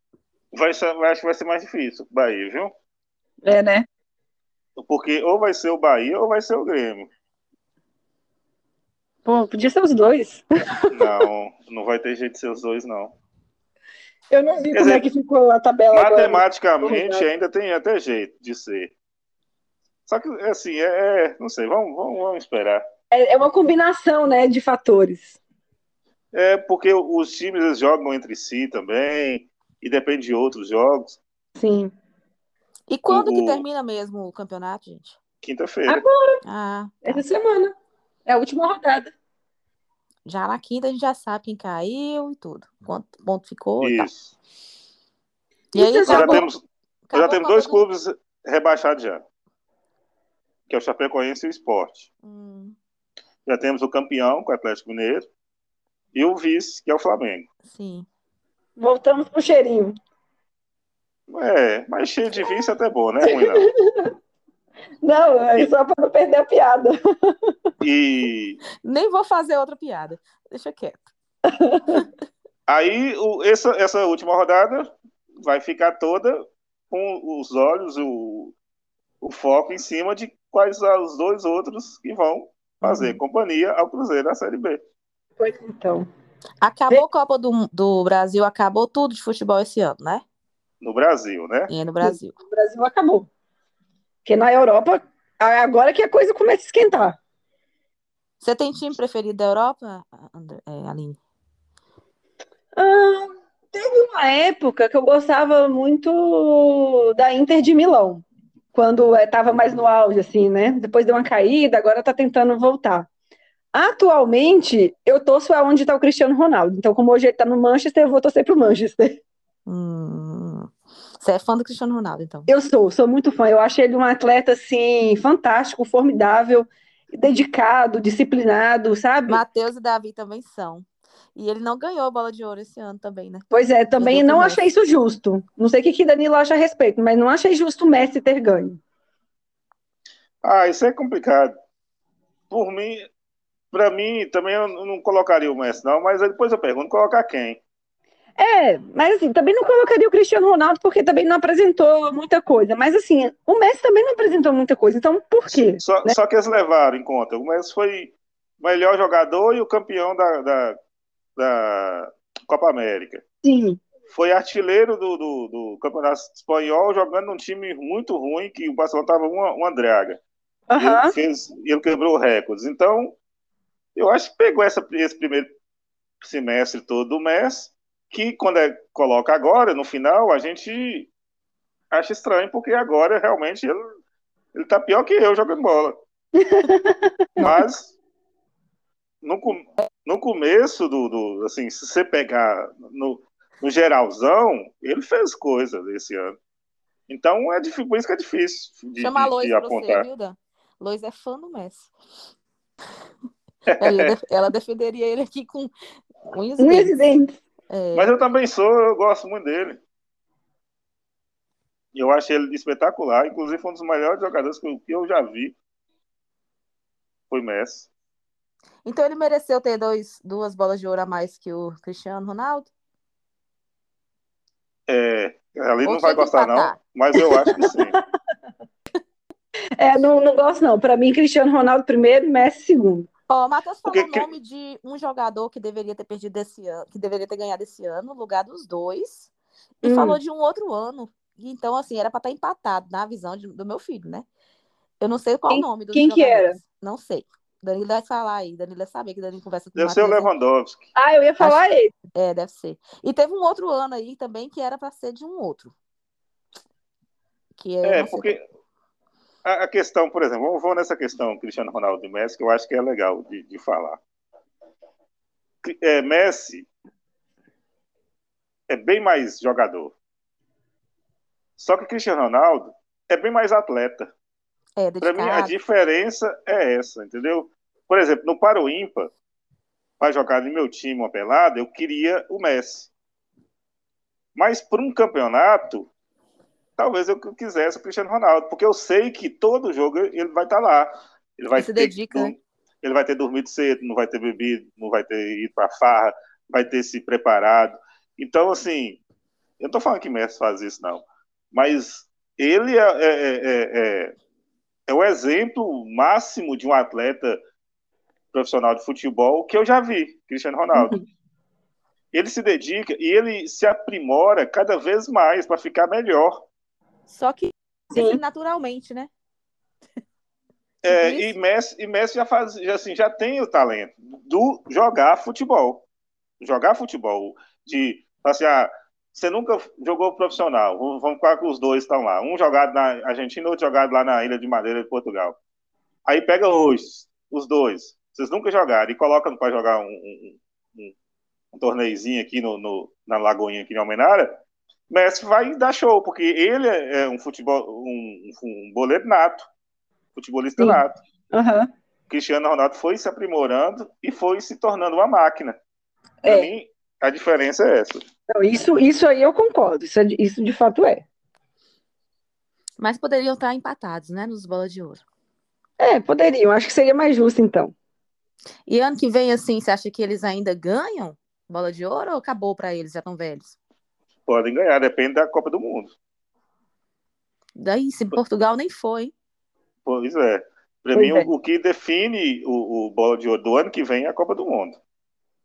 vai acho que vai ser mais difícil o Bahia, viu? É, né? Porque ou vai ser o Bahia ou vai ser o Grêmio. Pô, podia ser os dois. Não, não vai ter jeito de ser os dois, não. Eu não vi Quer como dizer, é que ficou a tabela agora. Matematicamente Verdade. ainda tem até jeito de ser. Só que, assim, é, é- não sei, vamos, vamos, vamos esperar. É, é uma combinação, né, de fatores. É porque os times eles jogam entre si também, e depende de outros jogos. Sim. E quando que O- termina mesmo o campeonato, gente? Quinta-feira. Ah, Essa semana. É a última rodada. já na quinta a gente já sabe quem caiu e tudo. Quanto ponto ficou e. Isso. E aí Isso, Nós já acabou, temos, já acabou temos dois clubes rebaixados já. Que é o Chapecoense e o Sport. Hum, Já temos o campeão, com o Atlético Mineiro, e o vice, que é o Flamengo. sim. Voltamos pro cheirinho. É, mas cheio de vice é até bom, né? Ruim não. Não, é só para não perder a piada. E Nem vou fazer outra piada. Deixa quieto. aí, o- essa, essa última rodada vai ficar toda com os olhos, o, o foco em cima de quais são os dois outros que vão fazer Uhum. companhia ao Cruzeiro na Série B. Pois então. Acabou a Copa do, do Brasil, acabou tudo de futebol esse ano, né? No Brasil, né? E é no Brasil. O Brasil acabou. Porque na Europa, agora que a coisa começa a esquentar. Você tem time preferido da Europa, André, é, Aline? Ah, Teve uma época que eu gostava muito da Inter de Milão, quando estava mais no auge, assim, né? Depois deu uma caída, agora está tentando voltar. Atualmente, eu torço aonde está o Cristiano Ronaldo. Então, como hoje ele está no Manchester, eu vou torcer para o Manchester. Hum. Você é fã do Cristiano Ronaldo, então? Eu sou, sou muito fã. Eu acho ele um atleta, assim, fantástico, formidável, dedicado, disciplinado, sabe? Matheus e Davi também são. E ele não ganhou a bola de ouro esse ano também, né? Pois é, também Perdeu não pro achei isso justo. Não sei o que que Danilo acha a respeito, mas não achei justo o Messi ter ganho. Ah, isso é complicado. Por mim, pra mim, também eu não colocaria o Messi, não, mas aí depois eu pergunto, colocar quem? É, mas assim, também não colocaria o Cristiano Ronaldo porque também não apresentou muita coisa. Mas assim, o Messi também não apresentou muita coisa. Então, por quê? Só, né? só que eles levaram em conta. O Messi foi o melhor jogador e o campeão da, da, da Copa América. Sim, Foi artilheiro do, do, do Campeonato Espanhol, jogando num time muito ruim, que o Barcelona estava uma, uma draga. aham. Ele, fez, ele quebrou recordes. Então, eu acho que pegou essa, esse primeiro semestre todo do Messi, que quando é, coloca agora, no final, a gente acha estranho, porque agora realmente ele, ele tá pior que eu jogando bola. Mas no, no começo do, do- assim, se você pegar no, no geralzão, ele fez coisas esse ano. Então é difícil, por isso que é difícil de, Chama a de- Lois de pra você, apontar. viu, Dan? Lois é fã do Messi. Ela, ela defenderia ele aqui com unhas e Um dentes. evidente. É, Mas eu também sou, eu gosto muito dele. Eu acho ele espetacular, inclusive foi um dos melhores jogadores que eu, que eu já vi. Foi Messi. Então ele mereceu ter dois, duas bolas de ouro a mais que o Cristiano Ronaldo? É, ali Ou não vai gostar, não, empatar? mas eu acho que sim. É, não, não gosto, não. Para mim, Cristiano Ronaldo primeiro, Messi segundo. Ó, o Matheus falou o nome de um jogador que deveria ter perdido esse ano, que deveria ter ganhado esse ano, no lugar dos dois, e Hum. falou de um outro ano. E Então, assim, era para estar empatado na visão de- do meu filho, né? Eu não sei qual Quem- o nome dos quem que jogadores. Não sei. Danilo vai falar aí. Danilo vai saber que Danilo conversa com o Deve ser o Matheus. Lewandowski. Ah, eu ia falar ele. É, deve ser. E teve um outro ano aí também que era para ser de um outro. Que é, É, porque a, a questão, por exemplo, vamos nessa questão Cristiano Ronaldo e Messi, que eu acho que é legal de, de falar. É, Messi é bem mais jogador. Só que Cristiano Ronaldo é bem mais atleta. É, Para mim, a diferença é essa, entendeu? Por exemplo, no Paro Ímpar, para jogar no meu time uma pelada, eu queria o Messi. Mas para um campeonato, talvez eu quisesse o Cristiano Ronaldo, porque eu sei que todo jogo ele vai estar lá. Ele vai Ele se ter, dedica, né? ele vai ter dormido cedo, não vai ter bebido, não vai ter ido para farra, vai ter se preparado. Então, assim, eu não estou falando que Messi faz isso, não. Mas ele é, é, é, é, é o exemplo máximo de um atleta profissional de futebol que eu já vi, Cristiano Ronaldo. Ele se dedica e ele se aprimora cada vez mais para ficar melhor. Só que Sim. naturalmente, né? É, Tipo e? Messi, e Messi já faz, já, assim, já tem o talento do jogar futebol. Jogar futebol. De, assim, ah, você nunca jogou profissional. Vamos falar que os dois estão lá. Um jogado na Argentina, outro jogado lá na Ilha de Madeira de Portugal. Aí pega hoje, os dois. Vocês nunca jogaram e colocam para jogar um, um, um, um torneizinho aqui no, no, na Lagoinha, aqui em Almenara. Messi vai dar show, porque ele é é um futebol, um, um boleiro nato, futebolista Sim. nato. Aham. Cristiano Ronaldo foi se aprimorando e foi se tornando uma máquina. Para É. mim, a diferença é essa. Não, isso, isso aí eu concordo. Isso, é de- isso de fato é. Mas poderiam estar empatados, né? Nos bolas de ouro. É, poderiam. Acho que seria mais justo, então. E ano que vem, assim, você acha que eles ainda ganham bola de ouro ou acabou para eles, já estão velhos? Podem ganhar, depende da Copa do Mundo. Daí, se Portugal nem foi. Pois é. Para mim, é. o, o que define o, o bola de ouro do ano que vem é a Copa do Mundo.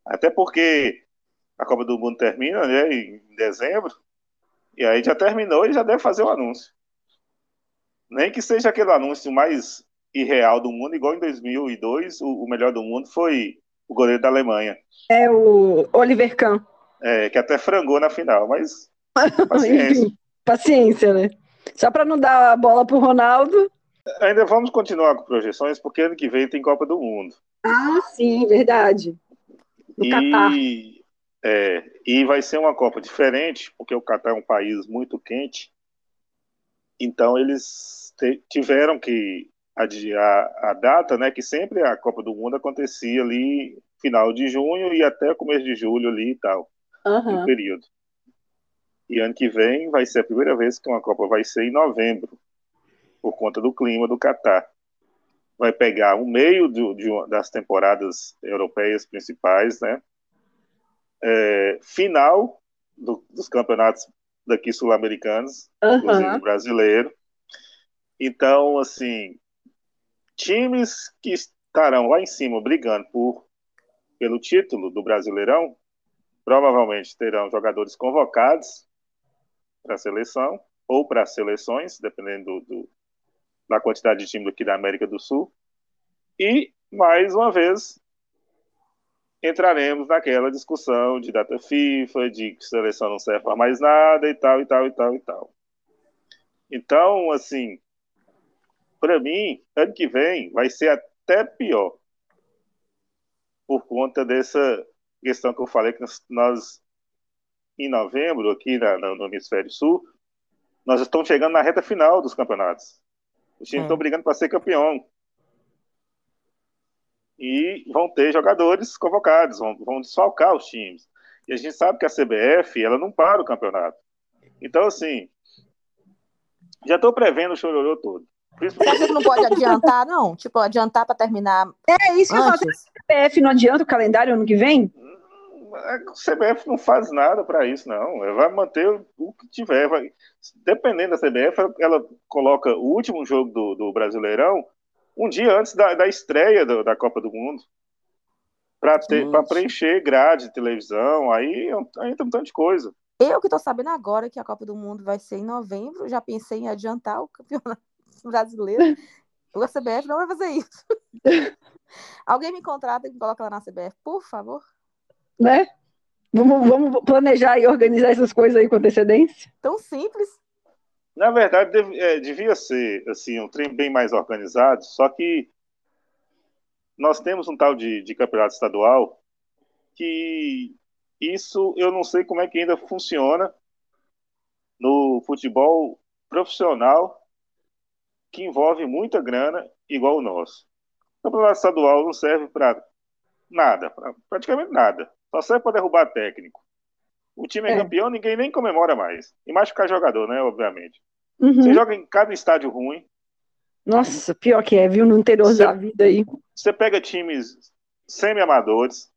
Até porque a Copa do Mundo termina né, em dezembro, e aí já terminou e já deve fazer o anúncio. Nem que seja aquele anúncio mais irreal do mundo, igual em 2002, o, o melhor do mundo foi o goleiro da Alemanha. É o Oliver Kahn. é, que até frangou na final, mas paciência. Enfim, paciência, né? Só para não dar a bola pro Ronaldo. Ainda vamos continuar com projeções, porque ano que vem tem Copa do Mundo. Ah, sim, verdade. No Catar. E, é, e vai ser uma Copa diferente, porque o Catar é um país muito quente. Então eles te- tiveram que adiar a data, né? Que sempre a Copa do Mundo acontecia ali final de junho e até começo de julho ali e tal, no Aham. período. E ano que vem vai ser a primeira vez que uma Copa vai ser em novembro, por conta do clima do Catar. Vai pegar o meio do- de das temporadas europeias principais, né? É, final do- dos campeonatos daqui sul-americanos, inclusive Aham. o brasileiro. Então, assim, times que estarão lá em cima brigando por pelo título do Brasileirão, provavelmente terão jogadores convocados para a seleção ou para as seleções, dependendo do, do- da quantidade de time aqui da América do Sul. E, mais uma vez, entraremos naquela discussão de data FIFA, de que seleção não serve para mais nada e tal, e tal, e tal, e tal. Então, assim, para mim, ano que vem vai ser até pior por conta dessa questão que eu falei que nós, em novembro aqui na- no hemisfério sul nós estamos chegando na reta final dos campeonatos. Os times É. estão brigando para ser campeão e vão ter jogadores convocados, vão, vão desfalcar os times. E a gente sabe que a CBF ela não para o campeonato. Então assim, já estou prevendo o chororô todo. Você acha que não pode adiantar, não? Tipo, adiantar para terminar É isso que eu falo. antes? A CPF não adianta o calendário ano que vem? A CBF não faz nada para isso, não. Ela vai manter o- que tiver. Vai... Dependendo da CBF, ela- ela coloca o último jogo do, do Brasileirão um dia antes da, da estreia do- da Copa do Mundo. Para preencher grade de televisão, aí, aí tem um tanto de coisa. Eu que tô sabendo agora que a Copa do Mundo vai ser em novembro, já pensei em adiantar o campeonato brasileiro. O CBF não vai fazer isso. Alguém me contrata e me coloca lá na CBF, por favor. Né? Vamos, vamos planejar e organizar essas coisas aí com antecedência? Tão simples. Na verdade, deve- é, devia ser assim, um trem bem mais organizado, só que nós temos um tal de, de campeonato estadual que isso eu não sei como é que ainda funciona no futebol profissional que envolve muita grana igual o nosso. O campeonato estadual não serve para nada, pra praticamente nada. Só serve para derrubar técnico. O time é, É. campeão, ninguém nem comemora mais. E machucar jogador, né? Obviamente. Uhum. Você joga em cada estádio ruim. Nossa, pior que é, viu? No interior Você- da vida aí. Você pega times semi-amadores.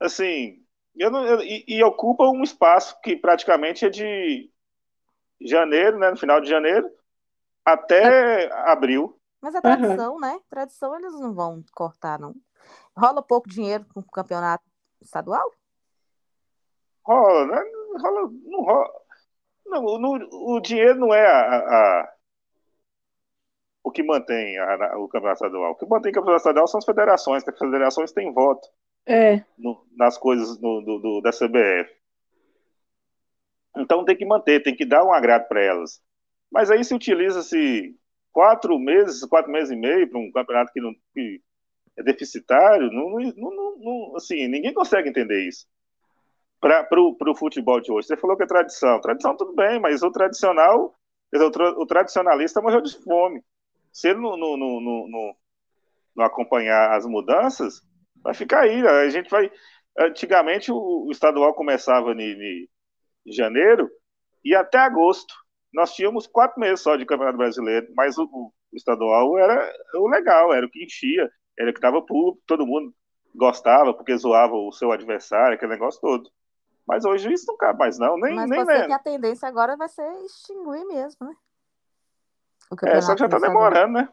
Assim, eu não, eu- e, e ocupa um espaço que praticamente é de janeiro, né? No final de janeiro, até abril. Mas a tradição, né? Tradição eles não vão cortar, não. Rola pouco dinheiro com o campeonato estadual? Rola, né? Rola, não rola. Não, no- o dinheiro não é a, a- o que mantém a- o campeonato estadual. O que mantém o campeonato estadual são as federações, que as federações têm voto. É. no- nas coisas no- do, do- da CBF. Então tem que manter, tem que dar um agrado para elas. Mas aí se utiliza-se quatro meses, quatro meses e meio para um campeonato que, não, que é deficitário, não, não- não- não- assim, ninguém consegue entender isso. Para o futebol de hoje. Você falou que é tradição. Tradição tudo bem, mas o tradicional, o, tra- o tradicionalista morreu de fome. Se ele não, não, não, não, não- acompanhar as mudanças, vai ficar aí. A gente vai. Antigamente o, estadual começava em janeiro e até agosto. Nós tínhamos quatro meses só de Campeonato Brasileiro, mas o, o estadual era o legal, era o que enchia, era o que estava público, todo mundo gostava porque zoava o seu adversário, aquele negócio todo. Mas hoje isso não cabe mais, não. Nem, Mas nem ser né? que a tendência agora vai ser extinguir mesmo, né? O É, só que já tá demorando, né?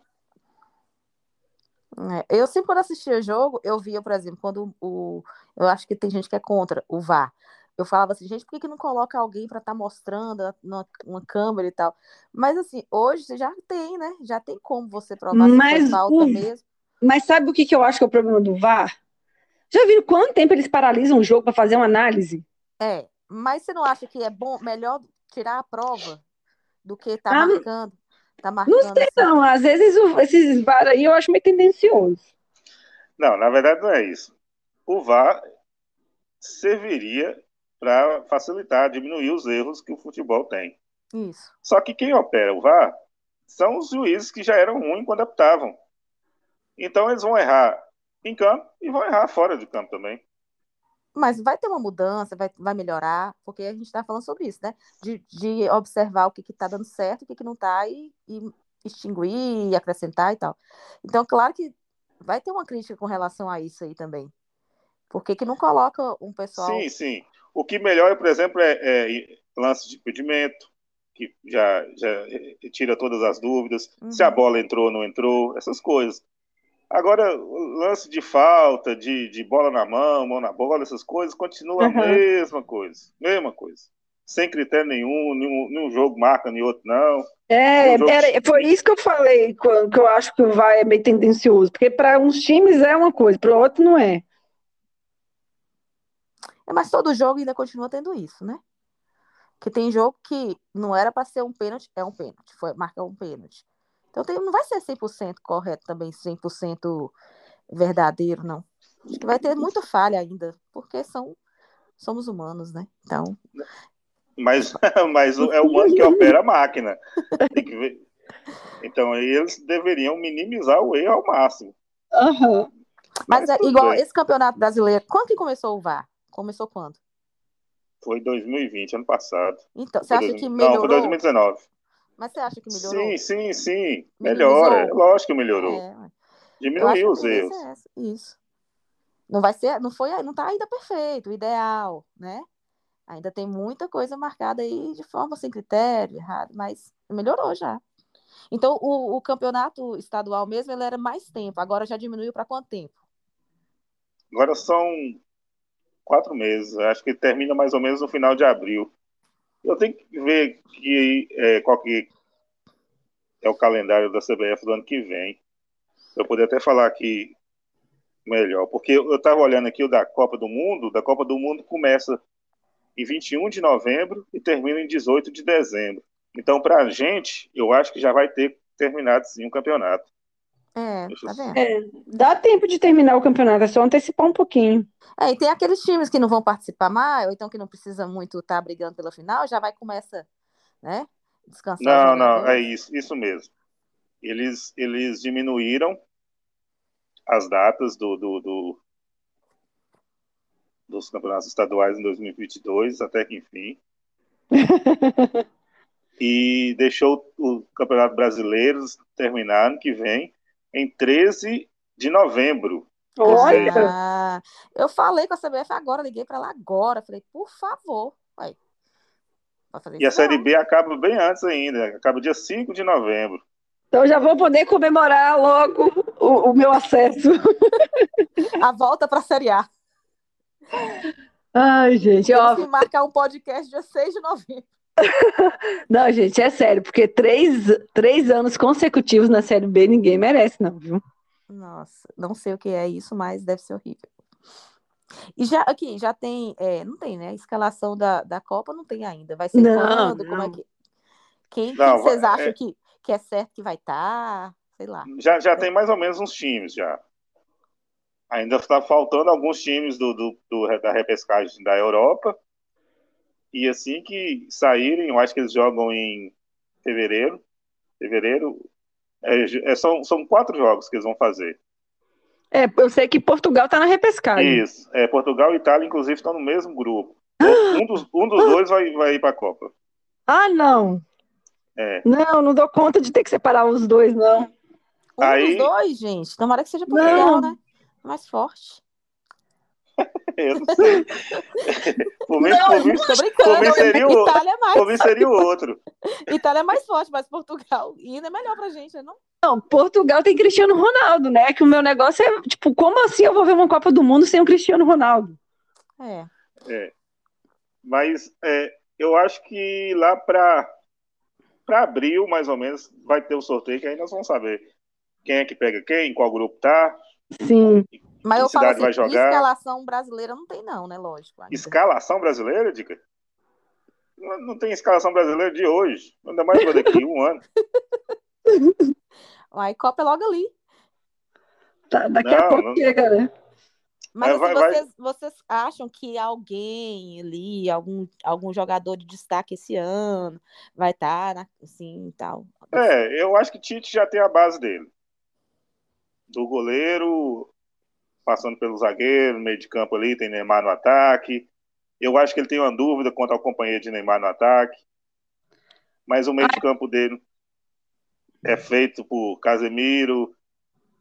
É, Eu sempre quando assistia jogo, eu via, por exemplo, quando o. Eu acho que tem gente que é contra o VAR. Eu falava assim, gente, por que, que não coloca alguém para estar mostrando numa, uma câmera e tal? Mas assim, hoje você já tem, né? Já tem como você provar se Mas foi falta o- mesmo. Mas sabe o que, que eu acho que é o problema do VAR? Já viram quanto tempo eles paralisam o jogo para fazer uma análise? É, mas você não acha que é bom, melhor tirar a prova do que tá Ah, não- marcando? Tá Não marcando sei, assim? não. Às vezes o- esses VAR aí eu acho meio tendencioso. Não, na verdade não é isso. O VAR serviria para facilitar, diminuir os erros que o futebol tem. Isso. Só que quem opera o VAR são os juízes que já eram ruins quando optavam. Então eles vão errar em campo e vão errar fora de campo também. Mas vai ter uma mudança, vai, vai melhorar, porque a gente está falando sobre isso, né? De, de observar o que está dando certo, o que, que não está, e, e extinguir, e acrescentar e tal. Então, claro que vai ter uma crítica com relação a isso aí também. Por que, que não coloca um pessoal. Sim, sim. O que melhora, por exemplo, é, é lance de impedimento, que já, já tira todas as dúvidas, Uhum. se a bola entrou ou não entrou, essas coisas. Agora, o lance de falta, de, de bola na mão, mão na bola, essas coisas, continua a Uhum. mesma coisa. Mesma coisa. Sem critério nenhum, nenhum, nenhum jogo marca, nem outro não. É, jogo- era, foi isso que eu falei, quando- que eu acho que o VAR é meio tendencioso, porque para uns times é uma coisa, para outros não é. É, Mas todo jogo ainda continua tendo isso, né? Que tem jogo que não era para ser um pênalti, é um pênalti, foi marcar um pênalti. Então tem, não vai ser 100% correto também, 100% verdadeiro, não. Acho que vai ter muita falha ainda, porque são somos humanos, né? Então, Mas, mas é o humano que opera a máquina. Tem que ver. Então, aí eles deveriam minimizar o erro ao máximo. Aham. mas é tudo igual bem. esse campeonato brasileiro, quando que começou o VAR? Começou quando? Foi 2020, ano passado. Então, você Foi acha 2000 que Não, melhorou? foi 2019. Mas você acha que melhorou? Sim, sim, sim. Melhora. É Lógico que melhorou. É, Diminuiu os erros. é Isso. Não vai ser, não foi, não tá ainda perfeito, ideal, né? Ainda tem muita coisa marcada aí de forma sem critério, errado, mas melhorou já. Então, o, o campeonato estadual mesmo, ele era mais tempo, agora já diminuiu para quanto tempo? Agora são quatro meses. Acho que termina mais ou menos no final de abril. Eu tenho que ver que, é, qual que é o calendário da CBF do ano que vem. Eu poder até falar aqui melhor. Porque eu estava olhando aqui o da Copa do Mundo. Da Copa do Mundo começa em 21 de novembro e termina em 18 de dezembro. Então, para a gente, eu acho que já vai ter terminado sim o campeonato. É, tá vendo? É, dá tempo de terminar o campeonato, é só antecipar um pouquinho. É, e tem aqueles times que não vão participar mais, ou então que não precisa muito estar brigando pela final, já vai começa, né? Descansar Não, não, é isso, isso mesmo. Eles, eles diminuíram as datas do, do, do- dos campeonatos estaduais em 2022, até que enfim. e deixou o Campeonato Brasileiro terminar ano que vem em 13 de novembro. Olha, Ah, eu falei com a CBF agora, liguei para lá agora, falei, por favor, vai. Vai fazer E a Série não. B acaba bem antes ainda, acaba dia 5 de novembro. então já vou poder comemorar logo o, o meu acesso. A volta para a Série A. Ai, gente, ó, marcar um podcast dia 6 de novembro. não, gente, é sério, porque três, três anos consecutivos na Série B ninguém merece, não, viu? Nossa, não sei o que é isso, mas deve ser horrível. E já aqui, já tem, é, não tem, né? Escalação da, da Copa não tem ainda. Vai ser Não, quando? Como é não. que. Quem, Não, quem vocês vai- acham é- que, que é certo que vai estar? Sei lá. Já, já tem mais ou menos uns times já. Ainda está faltando alguns times do, do, do- da repescagem da Europa. E assim que saírem, eu acho que eles jogam em fevereiro. Fevereiro. é, é, são, são quatro jogos que eles vão fazer. É, eu sei que Portugal tá na repescagem. Isso. É, Portugal e Itália, inclusive, estão no mesmo grupo. Um dos, um dos dois vai, vai ir para a Copa. Ah, não. É. Não, não dou conta de ter que separar os dois, não. Um Aí- dos dois, gente. Tomara que seja Portugal, Não. né? Mais forte. Eu não sei. por mim, Não, por mim, Tô brincando. por mim seria o, Itália é mais, por mim seria o outro. Itália é mais forte, mas Portugal ainda é melhor pra gente, né? Não? Não, Portugal tem Cristiano Ronaldo, né? Que o meu negócio é, tipo, como assim eu vou ver uma Copa do Mundo sem o Cristiano Ronaldo? É. É. Mas é, eu acho que lá para para abril, mais ou menos, vai ter o sorteio, que aí nós vamos saber quem é que pega quem, em qual grupo tá. Sim. Mas Que eu falo cidade assim, vai jogar? escalação brasileira não tem não, né? Lógico. ainda. Escalação brasileira, Dica? Não, não tem escalação brasileira de hoje. Ainda mais pra daqui um ano. Aí Copa é logo ali. Tá, daqui a Não, pouco não- chega, né? Mas Vai- assim, vai- vocês, vocês acham que alguém ali, algum, algum jogador de destaque esse ano vai estar assim e tal? É, eu acho que Tite já tem a base dele. Do goleiro, passando pelo zagueiro, meio de campo ali, tem Neymar no ataque. Eu acho que ele tem uma dúvida quanto ao companheiro de Neymar no ataque. Mas o meio de campo dele é feito por Casemiro,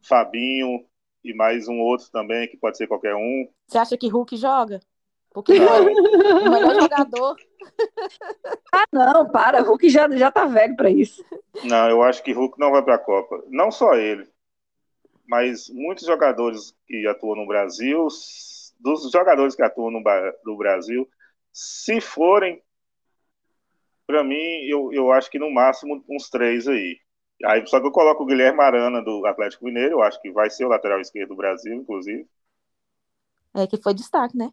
Fabinho e mais um outro também, que pode ser qualquer um. Você acha que Hulk joga? Porque ele é o melhor jogador. Ah, não, para. Hulk já, já tá velho pra isso. Não, eu acho que Hulk não vai para a Copa. Não só ele, mas muitos jogadores que atuam no Brasil, dos jogadores que atuam no, no Brasil, se forem, para mim, eu, eu acho que no máximo uns três aí. Aí só que eu coloco o Guilherme Arana do Atlético Mineiro, eu acho que vai ser o lateral esquerdo do Brasil, inclusive. É que foi destaque, né?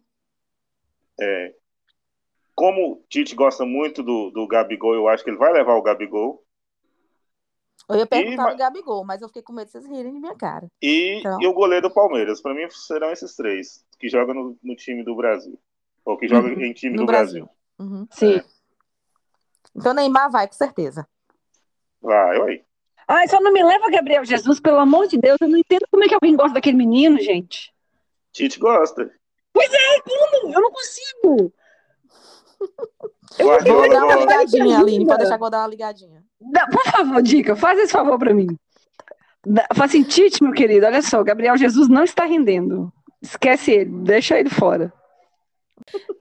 É, como o Tite gosta muito do, do Gabigol, eu acho que ele vai levar o Gabigol. Eu ia perguntar ma- do Gabigol, mas eu fiquei com medo de vocês rirem de minha cara. E, Então. e o goleiro do Palmeiras. Para mim serão esses três que jogam no, no time do Brasil. Ou que jogam Uhum. em time No do Brasil. Brasil. Uhum. Sim. Então Neymar vai, com certeza. Vai, oi. Ai, só não me leva Gabriel Jesus, pelo amor de Deus. Eu não entendo como é que alguém gosta daquele menino, gente. Tite gosta. Eu não consigo. Eu Vou dar uma ligadinha, Aline. Pode deixar que eu vou dar uma ligadinha. Dá- por favor, Dica, faz esse favor pra mim. Fala assim, Tite, meu querido, olha só, Gabriel Jesus não está rendendo. Esquece ele, deixa ele fora.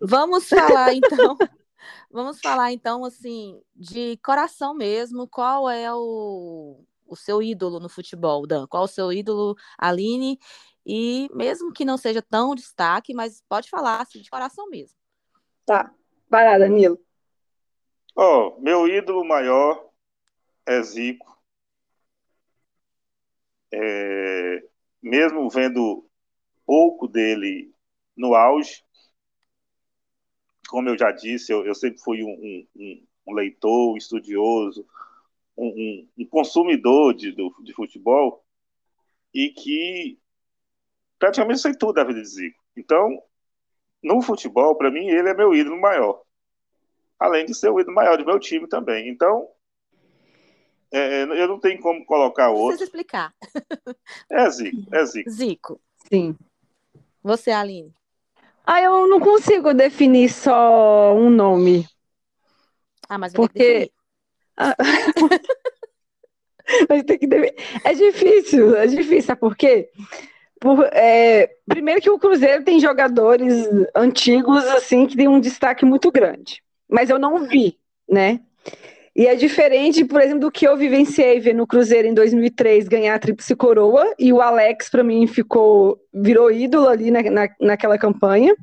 Vamos falar então. Vamos falar então assim de coração mesmo. Qual é o, o seu ídolo no futebol, Dan? Qual o seu ídolo, Aline? E mesmo que não seja tão destaque, mas pode falar assim, de coração mesmo. Tá, vai lá, Danilo. Ó, meu ídolo maior é Zico. É, mesmo vendo pouco dele no auge, como eu já disse, eu, eu sempre fui um, um- um- leitor, um estudioso, um, um- um consumidor de, do- de futebol e que praticamente sei tudo da vida de Zico. Então, no futebol, para mim, ele é meu ídolo maior. Além de ser o ídolo maior do meu time também. Então, é, eu não tenho como colocar outro. precisa explicar. É Zico, é Zico. Zico, Sim. você, Aline. Ah, eu não consigo definir só um nome. Ah, mas Porque-. Mas tem que definir. É difícil, é difícil, sabe por quê? Por, é, primeiro que o Cruzeiro tem jogadores antigos, assim, que tem um destaque muito grande. Mas eu não vi, né? E é diferente, por exemplo, do que eu vivenciei ver no Cruzeiro em 2003 ganhar a Tríplice Coroa, e o Alex, para mim, ficou, virou ídolo ali na, na, naquela campanha.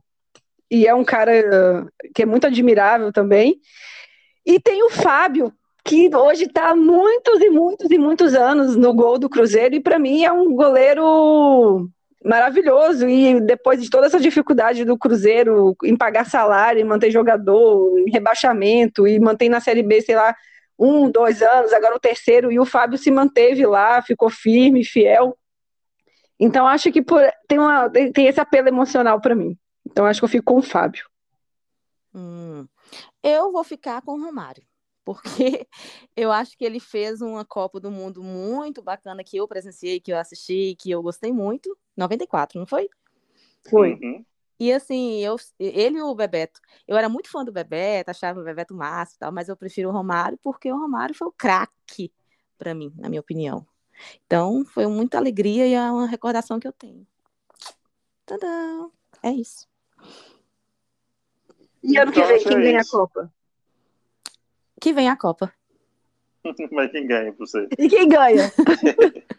E é um cara uh, que é muito admirável também. E tem o Fábio, que hoje está há muitos e muitos e muitos anos no gol do Cruzeiro, e para mim é um goleiro maravilhoso. E depois de toda essa dificuldade do Cruzeiro em pagar salário, em manter jogador, em rebaixamento, e manter na Série B, sei lá, um, dois anos, agora o terceiro, e o Fábio se manteve lá, ficou firme, fiel. Então acho que por- tem, uma, tem, esse apelo emocional para mim. Então acho que eu fico com o Fábio. Hum, eu vou ficar com o Romário, porque eu acho que ele fez uma Copa do Mundo muito bacana que eu presenciei, que eu assisti, que eu gostei muito. 94, não foi? Foi. Uhum. E assim, eu, ele e o Bebeto. Eu era muito fã do Bebeto, achava o Bebeto massa e tal, mas eu prefiro o Romário porque o Romário foi o craque para mim, na minha opinião. Então, foi muita alegria e é uma recordação que eu tenho. Tadã! É isso. E ano que Então, vem, acho quem é ganha a. Copa? Que vem a Copa. Mas quem ganha pra você? E quem ganha?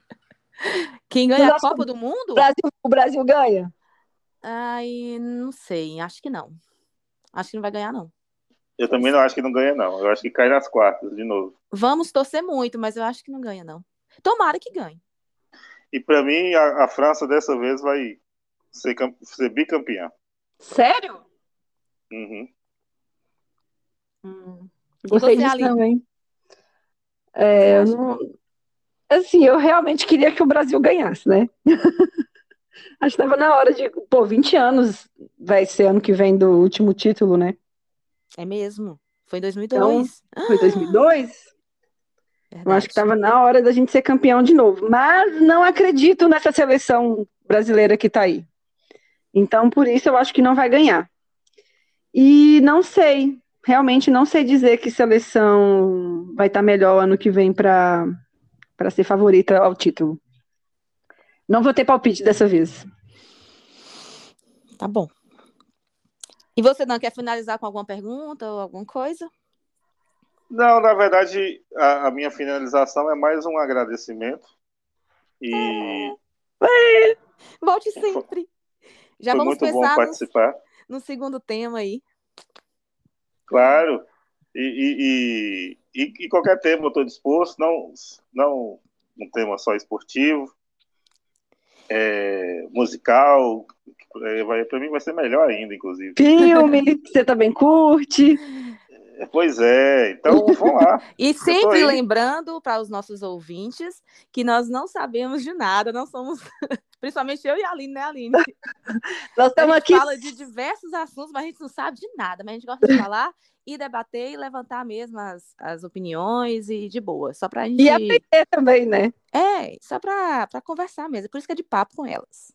Quem ganha a Copa do Mundo? O Brasil, o Brasil ganha? Ai, não sei, acho que não. Acho que não vai ganhar, não. Eu também não acho que não ganha, não. Eu acho que cai nas quartas de novo. Vamos torcer muito, mas eu acho que não ganha, não. Tomara que ganhe. E para mim, a, a França dessa vez vai, ser, ser bicampeã. Sério? Uhum. Hum, gostei você, disso também. É, eu não- Assim, eu realmente queria que o Brasil ganhasse, né? Acho que estava na hora de. Pô, 20 anos vai ser ano que vem do último título, né? É mesmo. Foi em 2002. Foi 2002? Eu acho que Verdade. estava na hora da gente ser campeão de novo. Mas não acredito nessa seleção brasileira que está aí. Então, por isso, eu acho que não vai ganhar. E não sei, realmente não sei dizer que seleção vai estar melhor ano que vem para para ser favorita ao título. Não vou ter palpite dessa vez. Tá bom. E você, Dan, quer finalizar com alguma pergunta ou alguma coisa? Não, na verdade, a, a minha finalização é mais um agradecimento. E Volte sempre. Já foi vamos muito bom pensar no, participar. no segundo tema aí. Claro. E, e, e, e- qualquer tema eu estou disposto, não, não um tema só esportivo, é, musical, para mim vai ser melhor ainda, inclusive. Filme, você também curte. Pois é, então vamos lá. E sempre lembrando para os nossos ouvintes que nós não sabemos de nada, não somos. Principalmente eu e a Aline, né, Aline? Nós A estamos gente aqui. fala de diversos assuntos, mas a gente não sabe de nada. Mas a gente gosta de falar e debater e levantar mesmo as, as opiniões e de boa. Só pra gente. E aprender também, né? É, só para conversar mesmo. Por isso que é de papo com elas.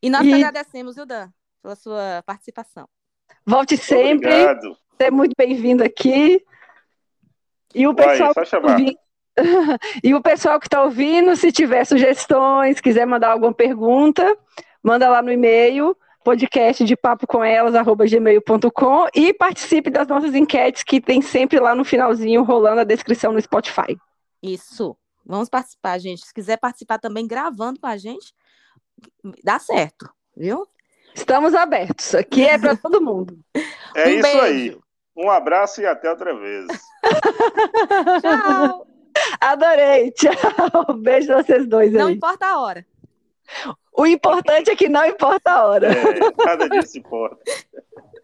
E nós E- agradecemos, viu, Dan, pela sua participação. Volte sempre. Obrigado. Você é muito bem-vindo aqui. E o Vai, pessoal só que tá ouvindo- e o pessoal que está ouvindo, se tiver sugestões, quiser mandar alguma pergunta, manda lá no e-mail podcast de papo com elas, gmail.com e participe das nossas enquetes que tem sempre lá no finalzinho rolando a descrição no Spotify. Isso. Vamos participar, gente. Se quiser participar também gravando com a gente, dá certo, viu? Estamos abertos. Aqui é para todo mundo. É um isso beijo. aí. Um abraço e até outra vez. Tchau. Adorei. Tchau. Beijo a vocês dois Não aí. importa a hora. O importante é que não importa a hora. É, nada disso importa.